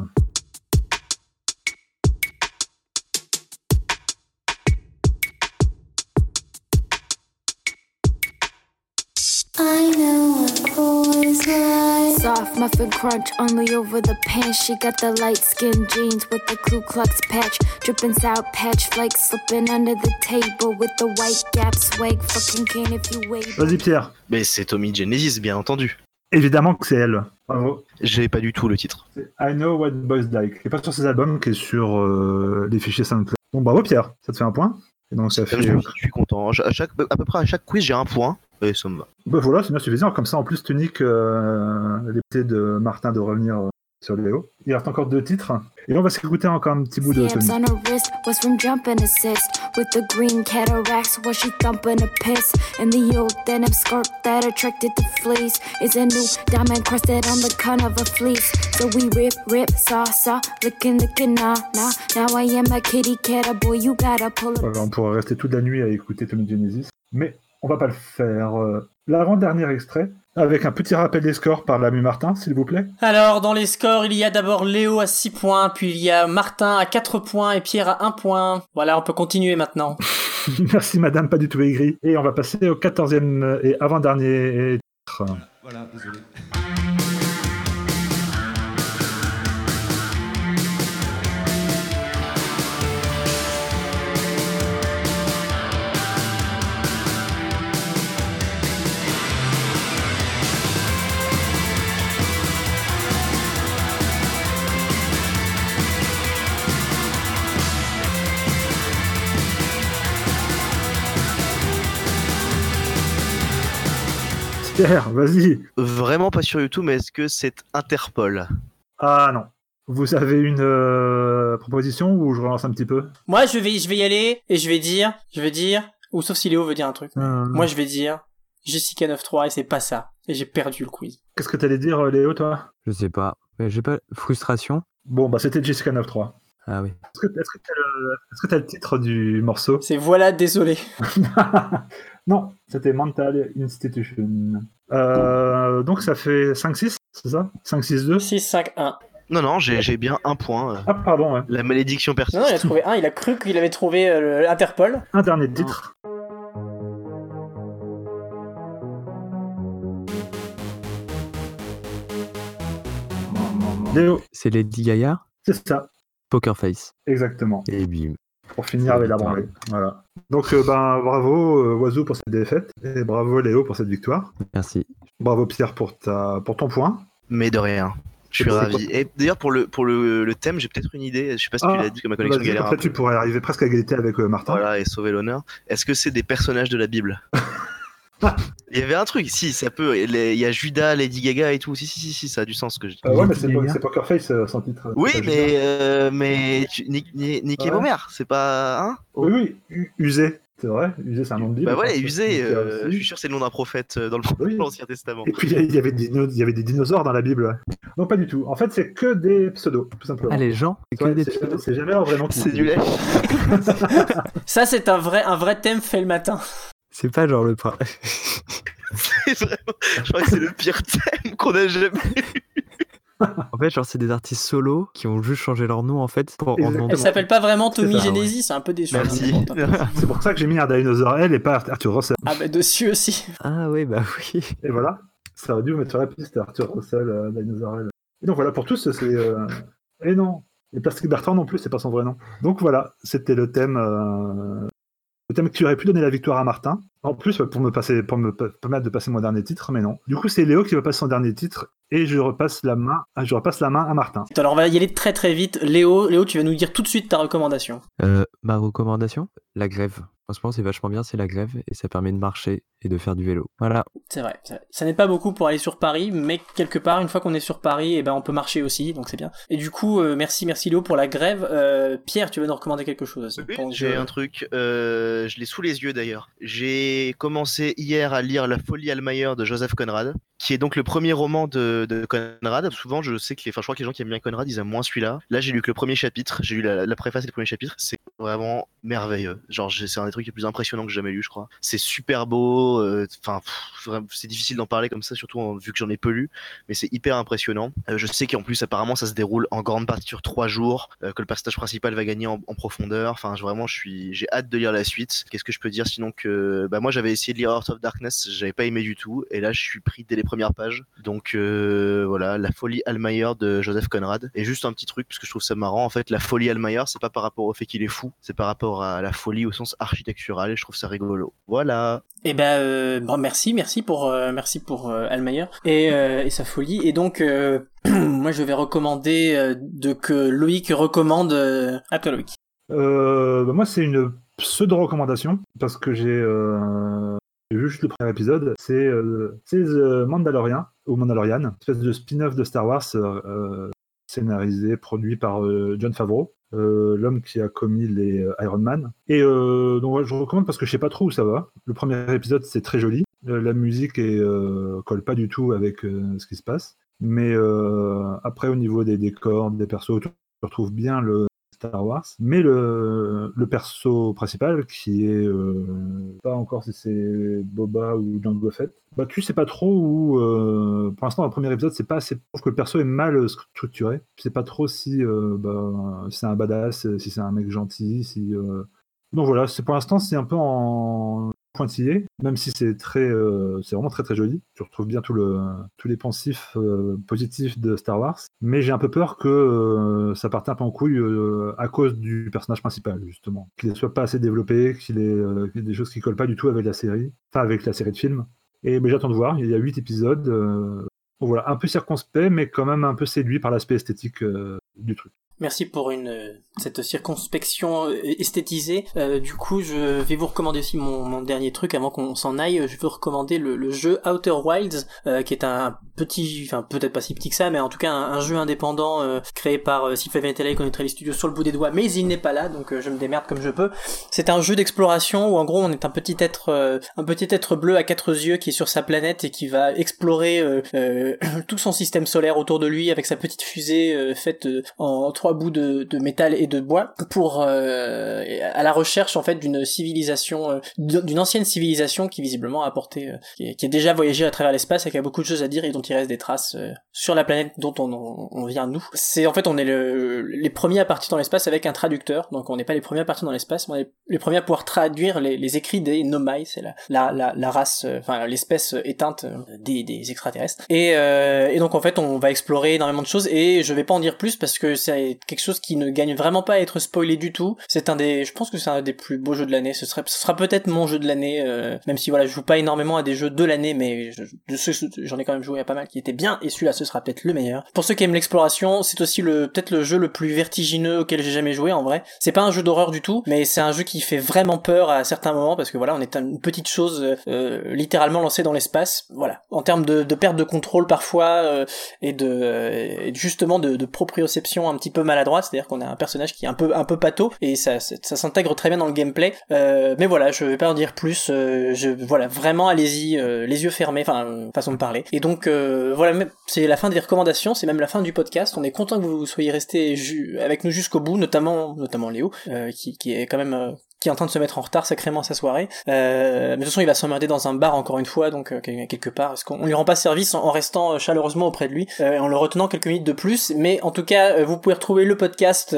Muffin crunch only over the pants. She got the light skin jeans with the Ku Klux patch. Dripping sour patch flakes slipping under the table with the white gap swag. Fucking can if you wait.
Vas-y Pierre.
Mais c'est Tommy Genesis, bien entendu.
Évidemment que c'est elle. Bravo.
J'ai pas du tout le titre.
C'est I Know What Boys Like, qui est pas sur ses albums, qui est sur euh, les fichiers SoundCloud. Donc bravo Pierre, ça te fait un point. Donc ça fait.
Je suis, je suis content. À chaque, à peu près à chaque quiz, j'ai un point. Et ça me va.
Bah voilà, c'est bien suffisant. Comme ça, en plus, tu niques euh, de Martin de revenir euh, sur Léo. Il reste encore deux titres. Et on va s'écouter encore un petit bout de Sonic.
on her wrist was from jumping assist with the green cataracts was she thumping a piss and the old denim skirt that attracted the fleas is a new diamond crusted on the con of a fleece so we rip rip saw saw licking licking nah nah now I am a kitty cat boy you gotta pull
Voilà, on pourrait rester toute la nuit à écouter Tommy Genesis. Mais on va pas le faire. Euh, L'avant-dernier extrait, avec un petit rappel des scores par l'ami Martin, s'il vous plaît.
Alors, dans les scores, il y a d'abord Léo à 6 points, puis il y a Martin à 4 points et Pierre à 1 point. Voilà, on peut continuer maintenant.
Merci madame, pas du tout aigri. Et on va passer au 14e et avant-dernier titre.
Voilà, désolé.
Pierre, vas-y.
Vraiment pas sur YouTube, mais est-ce que c'est Interpol?
Ah non. Vous avez une euh, proposition ou je relance un petit peu?
Moi, je vais, je vais y aller et je vais dire, je vais dire, ou sauf si Léo veut dire un truc.
Euh,
Moi, je vais dire Jessica 9.3 et c'est pas ça. Et j'ai perdu le quiz.
Qu'est-ce que t'allais dire, euh, Léo, toi?
Je sais pas. Mais j'ai pas. Frustration
Bon, bah c'était Jessica 9.3.
Ah oui.
Que le, est-ce que t'as le titre du morceau?
C'est voilà, désolé.
Non, c'était Mental Institution. Euh, donc ça fait 5-6, c'est ça? 5-6-2
6-5-1.
Non, non, j'ai j'ai bien un point. euh.
Ah, pardon, ouais.
La malédiction persiste.
Non, il a trouvé un, il a cru qu'il avait trouvé euh, l'Interpol.
Un dernier titre. Léo,
C'est Lady Gaga?
C'est ça,
Poker Face.
exactement.
Et bim.
Pour finir avec la branlée. Voilà. Donc, euh, ben, bravo euh, Oiseau pour cette défaite et bravo Léo pour cette victoire.
Merci.
Bravo Pierre pour, ta, pour ton point.
Mais de rien. Je suis ravi. Et d'ailleurs, pour le, pour le, le thème, j'ai peut-être une idée. Je sais pas si tu
Ah,
l'as dit que ma connexion galère un
ça,
peu.
tu pourrais arriver presque à égalité avec euh, Martin.
Voilà, et sauver l'honneur. Est-ce que c'est des personnages de la Bible? Il y avait un truc, si, ça peut. Il y a Judas, Lady Gaga et tout. Si, si, si, si ça a du sens ce que je dis.
Euh, ouais, mais c'est c'est Poker Face euh, son titre.
Oui,
C'est pas
mais, euh, mais tu- Nick, et
Ouais.
Homer, c'est pas. Hein?
Oui, oui, Usé, c'est vrai. Usé, c'est un nom de Bible.
Bah
pense.
usé, euh,
euh,
je suis sûr que c'est le nom d'un prophète euh, dans le-
Oui.
l'Ancien Testament.
Et puis il y avait des, il y avait des dinosaures dans la Bible. ouais. Non, pas du tout. En fait, c'est que des pseudos, tout simplement.
Ah, les gens C'est que
Ouais,
des
c'est
pseudos
jamais- c'est jamais leur vrai nom.
C'est du lait.
Ça, c'est un vrai, un vrai thème fait le matin.
C'est pas genre le. prin-
C'est vraiment- Je crois que c'est le pire thème qu'on a jamais eu.
En fait, genre, c'est des artistes solos qui ont juste changé leur nom en fait pour en.
Elle s'appelle pas vraiment Tommy Genesis, c'est un peu déçu.
Merci.
C'est pour ça que j'ai mis un dinosaure L et pas Arthur Russell.
Ah bah dessus aussi.
Ah oui, bah oui.
Et voilà. Ça aurait dû vous mettre sur la piste Arthur Russell, euh, L. Et donc voilà, pour tous, c'est. euh, Et non. Et Plastic Bertrand non plus, c'est pas son vrai nom. Donc voilà, c'était le thème. euh, Le thème qui aurait pu donner la victoire à Martin. En plus, pour me, passer, pour me permettre de passer mon dernier titre, mais non. Du coup, c'est Léo qui va passer son dernier titre et je repasse la main, ah, je repasse la main à Martin.
Alors on va y aller très très vite. Léo, Léo, tu vas nous dire tout de suite ta recommandation.
Euh, ma recommandation? La grève. En ce moment, c'est vachement bien, c'est la grève et ça permet de marcher et de faire du vélo. Voilà.
C'est vrai. Ça n'est pas beaucoup pour aller sur Paris, mais quelque part, une fois qu'on est sur Paris, eh ben on peut marcher aussi, donc c'est bien. Et du coup, euh, merci, merci Léo pour la grève. Euh, Pierre, tu vas nous recommander quelque chose.
Oui, J'ai un truc, euh, je l'ai sous les yeux d'ailleurs. J'ai commencé hier à lire La folie Almayer de Joseph Conrad, qui est donc le premier roman de, de Conrad. Souvent, je sais que les, enfin, je crois que les gens qui aiment bien Conrad, ils aiment moins celui-là. Là, j'ai lu que le premier chapitre, j'ai lu la, la préface et le premier chapitre. C'est vraiment merveilleux. Genre, j'ai- c'est un des trucs les plus impressionnants que j'ai jamais lu, je crois. C'est super beau. euh, Enfin, c'est difficile d'en parler comme ça, surtout vu que j'en ai peu lu, mais c'est hyper impressionnant. Euh, je sais qu'en plus, apparemment, ça se déroule en grande partie sur trois jours, euh, que le personnage principal va gagner en, profondeur. Enfin, vraiment, j'ai hâte de lire la suite. Qu'est-ce que je peux dire sinon que, bah, moi, j'avais essayé de lire Heart of Darkness, j'avais pas aimé du tout, et là, je suis pris dès les premières pages. Donc, voilà, la folie Almayer de Joseph Conrad. Et juste un petit truc, parce que je trouve ça marrant, en fait, la folie Almayer, c'est pas par rapport au fait qu'il est fou, c'est par rapport à la folie au sens architectural, et je trouve ça rigolo. Voilà.
Eh ben, euh, bon, merci, merci pour, euh, merci pour euh, Almayer et, euh, et sa folie. Et donc, euh, moi, je vais recommander euh, de que Loïc recommande euh, à toi, Loïc.
Euh, bah, moi, c'est une pseudo-recommandation parce que j'ai euh, vu juste le premier épisode. C'est euh, c'est The Mandalorian ou Mandalorian, une espèce de spin-off de Star Wars scénarisé, produit par euh, John Favreau. Euh, l'homme qui a commis les euh, Iron Man. Et euh, donc ouais, je recommande parce que je sais pas trop où ça va. Le premier épisode c'est très joli. La musique est, colle pas du tout avec ce qui se passe. Mais après au niveau des décors, des persos, tout, je retrouve bien le Star Wars. Mais le, perso principal, qui est euh, pas encore si c'est Boba ou Jango Fett, bah tu sais pas trop où. euh, pour l'instant, le premier épisode, c'est pas assez. Je que le perso est mal structuré. Je sais pas trop si euh, bah, si c'est un badass, si c'est un mec gentil, si. Donc voilà, c'est pour l'instant c'est un peu en pointillé, même si c'est très, euh, c'est vraiment très très joli. Tu retrouves bien tout le, tous les pensifs euh, positifs de Star Wars, mais j'ai un peu peur que euh, ça parte un peu en couille à cause du personnage principal justement, qu'il ne soit pas assez développé, qu'il ait, ait des choses qui collent pas du tout avec la série, enfin avec la série de films. Et ben, j'attends de voir. Il y a huit épisodes. voilà, un peu circonspect, mais quand même un peu séduit par l'aspect esthétique du truc.
Merci pour une euh, cette circonspection euh, esthétisée. Euh, du coup, je vais vous recommander aussi mon, mon dernier truc avant qu'on s'en aille. Je veux recommander le, le jeu Outer Wilds, euh, qui est un petit, enfin peut-être pas si petit que ça, mais en tout cas un, jeu indépendant euh, créé par Sylvain et connaîtrait les studios sur le bout des doigts, mais il n'est pas là, donc euh, je me démerde comme je peux. C'est un jeu d'exploration où en gros on est un petit être, un petit être bleu à quatre yeux qui est sur sa planète et qui va explorer tout son système solaire autour de lui avec sa petite fusée faite en trois bouts de, métal et de bois pour euh, à la recherche en fait d'une civilisation, euh, d'une ancienne civilisation qui visiblement a apporté, euh, qui, qui a déjà voyagé à travers l'espace et qui a beaucoup de choses à dire et dont il reste des traces sur la planète dont on, on, vient nous. C'est en fait on est le, les premiers à partir dans l'espace avec un traducteur, donc on n'est pas les premiers à partir dans l'espace, mais on est les premiers à pouvoir traduire les, les écrits des Nomai, c'est la, la, la, race, enfin l'espèce éteinte des, des extraterrestres. Et, euh, et donc en fait on va explorer énormément de choses et je vais pas en dire plus parce que c'est quelque chose qui ne gagne vraiment pas à être spoilé du tout. C'est un des, je pense que c'est un des plus beaux jeux de l'année. Ce serait, ce sera peut-être mon jeu de l'année, euh, même si voilà je joue pas énormément à des jeux de l'année, mais j'en ai quand même joué à pas mal qui étaient bien et celui-là ce sera peut-être le meilleur. Pour ceux qui aiment l'exploration, c'est aussi le peut-être le jeu le plus vertigineux auquel j'ai jamais joué en vrai. C'est pas un jeu d'horreur du tout, mais c'est un jeu qui fait vraiment peur à certains moments parce que voilà on est une petite chose euh, littéralement lancée dans l'espace. Voilà, en termes de, de perte de contrôle parfois euh, et de justement de proprioception un petit peu maladroite, c'est-à-dire qu'on a un personnage qui est un peu un peu pâteau et ça s'intègre très bien dans le gameplay. Euh, mais voilà, je vais pas en dire plus. euh, je voilà vraiment allez-y euh, les yeux fermés, enfin façon de parler. Et donc voilà, c'est la fin des recommandations, c'est même la fin du podcast. On est content que vous soyez restés ju- avec nous jusqu'au bout, notamment notamment Léo qui qui est quand même qui est en train de se mettre en retard sacrément sa soirée. Euh, mais de toute façon, il va s'emmerder dans un bar encore une fois, donc euh, quelque part. Est-ce qu'on lui rend pas service en, restant euh, chaleureusement auprès de lui, euh, en le retenant quelques minutes de plus. Mais en tout cas, vous pouvez retrouver le podcast.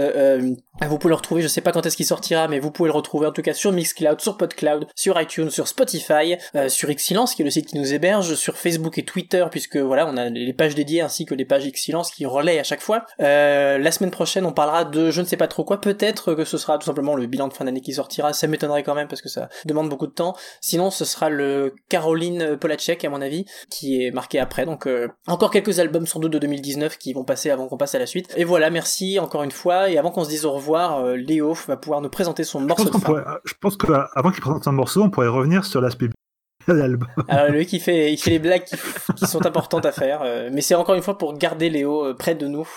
Euh, vous pouvez le retrouver. Je sais pas quand est-ce qu'il sortira, mais vous pouvez le retrouver en tout cas sur Mixcloud, sur Podcloud, sur iTunes, sur Spotify, euh, sur Xsilence qui est le site qui nous héberge, sur Facebook et Twitter puisque voilà, on a les pages dédiées ainsi que les pages Xsilence qui relaient à chaque fois. Euh, la semaine prochaine, on parlera de je ne sais pas trop quoi. Peut-être que ce sera tout simplement le bilan de fin d'année qui sortira. Ça m'étonnerait quand même parce que ça demande beaucoup de temps. Sinon, ce sera le Caroline Polacek à mon avis qui est marqué après. Donc euh, encore quelques albums sans doute de 2019 qui vont passer avant qu'on passe à la suite. Et voilà, merci encore une fois. Et avant qu'on se dise au revoir, euh, Léo va pouvoir nous présenter son
Je
morceau
pense,
de
qu'on
fin.
pourrait, je pense qu'avant qu'il présente un morceau, on pourrait revenir sur l'aspect de l'album.
Alors lui qui fait, il fait les blagues qui, qui sont importantes à faire, euh, mais c'est encore une fois pour garder Léo euh, près de nous.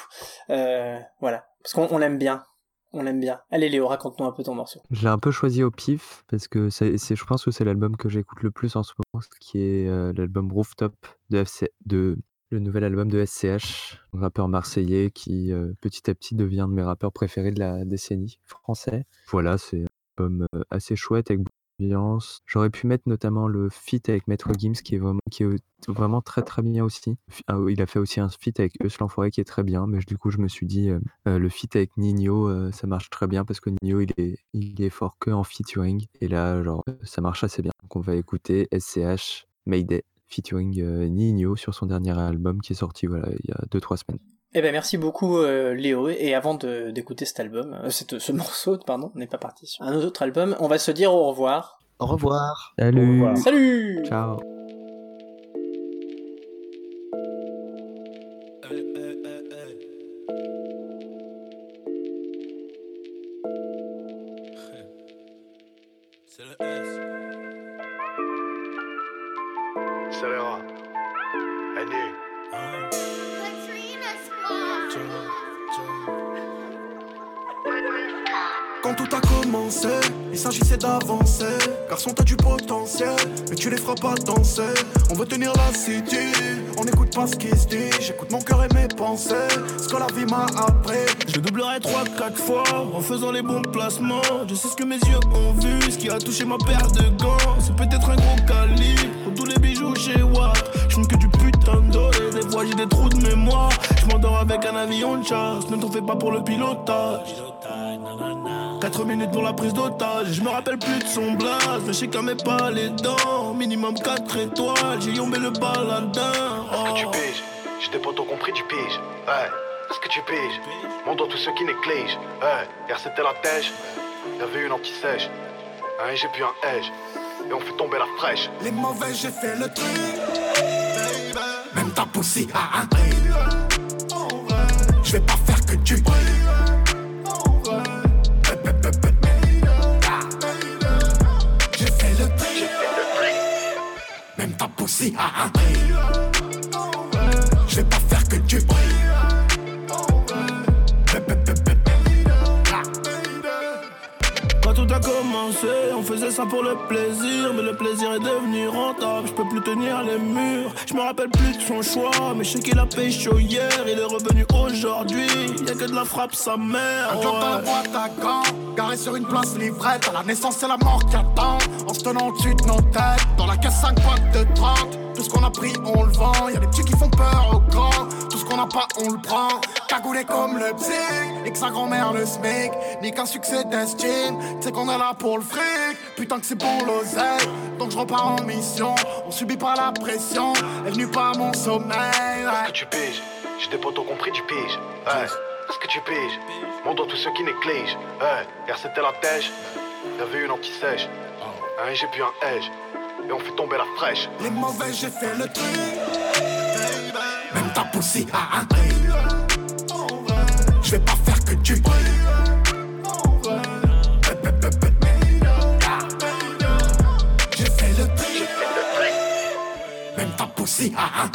Euh, voilà, parce qu'on on l'aime bien, on l'aime bien. Allez Léo, raconte-nous un peu ton morceau.
Je l'ai un peu choisi au pif parce que c'est, je pense que c'est l'album que j'écoute le plus en ce moment, qui est euh, l'album Rooftop de, FC, de le nouvel album de SCH, rappeur marseillais qui euh, petit à petit devient de mes rappeurs préférés de la décennie français. Voilà, c'est un album euh, assez chouette avec d'ambiance. J'aurais pu mettre notamment le feat avec Maître Gims qui est vraiment, très très bien aussi. Ah, Il a fait aussi un feat avec Eus l'Enfoiré qui est très bien, mais du coup je me suis dit euh, le feat avec Nino ça marche très bien parce que Nino il est, il est fort que en featuring et là genre ça marche assez bien. Donc on va écouter SCH Mayday featuring euh, Nino sur son dernier album qui est sorti voilà il y a 2-3 semaines.
Eh ben merci beaucoup euh, Léo. Et avant d'écouter cet album, euh, cette- ce morceau, pardon, on n'est pas parti sur un autre album. On va se dire au revoir.
Au revoir.
Salut
Salut.
Ciao
Garçon, t'as du potentiel, mais tu les feras pas danser. On veut tenir la city, on n'écoute pas ce qui se dit. J'écoute mon cœur et mes pensées, ce que la vie m'a appris.
Je doublerai 3-4 fois en faisant les bons placements. Je sais ce que mes yeux ont vu, ce qui a touché ma paire de gants. C'est peut-être un gros calibre, tous les bijoux chez Watt. Je que du putain de des fois j'ai des trous de mémoire. Je m'endors avec un avion de chasse, ne t'en fais pas pour le pilotage. 4 minutes pour la prise d'otage, je me rappelle plus de son mais je sais qu'elle pas les dents. Minimum 4 étoiles, j'ai yombé le baladin.
Est-ce que tu piges? J'ai des potos compris du pige. Ouais, est-ce que tu piges? Mon dans tous ceux qui négligent. Ouais, hier c'était la tèche. Y'avait une anti-sèche. Un et j'ai puis un edge. Et on fait tomber la fraîche. Les mauvais, j'ai fait le truc. Même ta poussie a un. Je vais pas faire que tu. pussy.
Faisais ça pour le plaisir, mais le plaisir est devenu rentable. Je peux plus tenir les murs. Je me rappelle plus de son choix, mais je sais qu'il a chaud hier. Il est revenu aujourd'hui. Y'a que de la frappe sa mère.
Un job dans la
ouais.
boîte à gants, garé sur une place livrette. À la naissance, c'est la mort qui attend. En se tenant au-dessus de nos têtes. Dans la caisse 5 boîtes de 30. Tout ce qu'on a pris, on le vend. Y'a des petits qui font peur aux grands. Tout ce qu'on n'a pas, on le prend. Cagoulé comme le psy. Et que sa grand-mère le smic. Ni qu'un succès d'estime. Tu sais qu'on est là pour le fric. Putain que c'est pour l'oseille. Donc je repars en mission. On subit pas la pression. Elle nuit pas à mon sommeil.
Est-ce que tu piges? J'ai des potos compris du pige. Ouais. Est-ce que tu piges? Mon dans tous ceux qui négligent. Ouais. Hier c'était la tèche. Y'avait une anti-sèche. Un j'ai puis un edge. Et on fait tomber la fraîche.
Les mauvais, j'ai fait le truc. Même ta poussée a un prix. Je vais pas faire que du bruit. J'ai fait le truc. Même ta poussée a un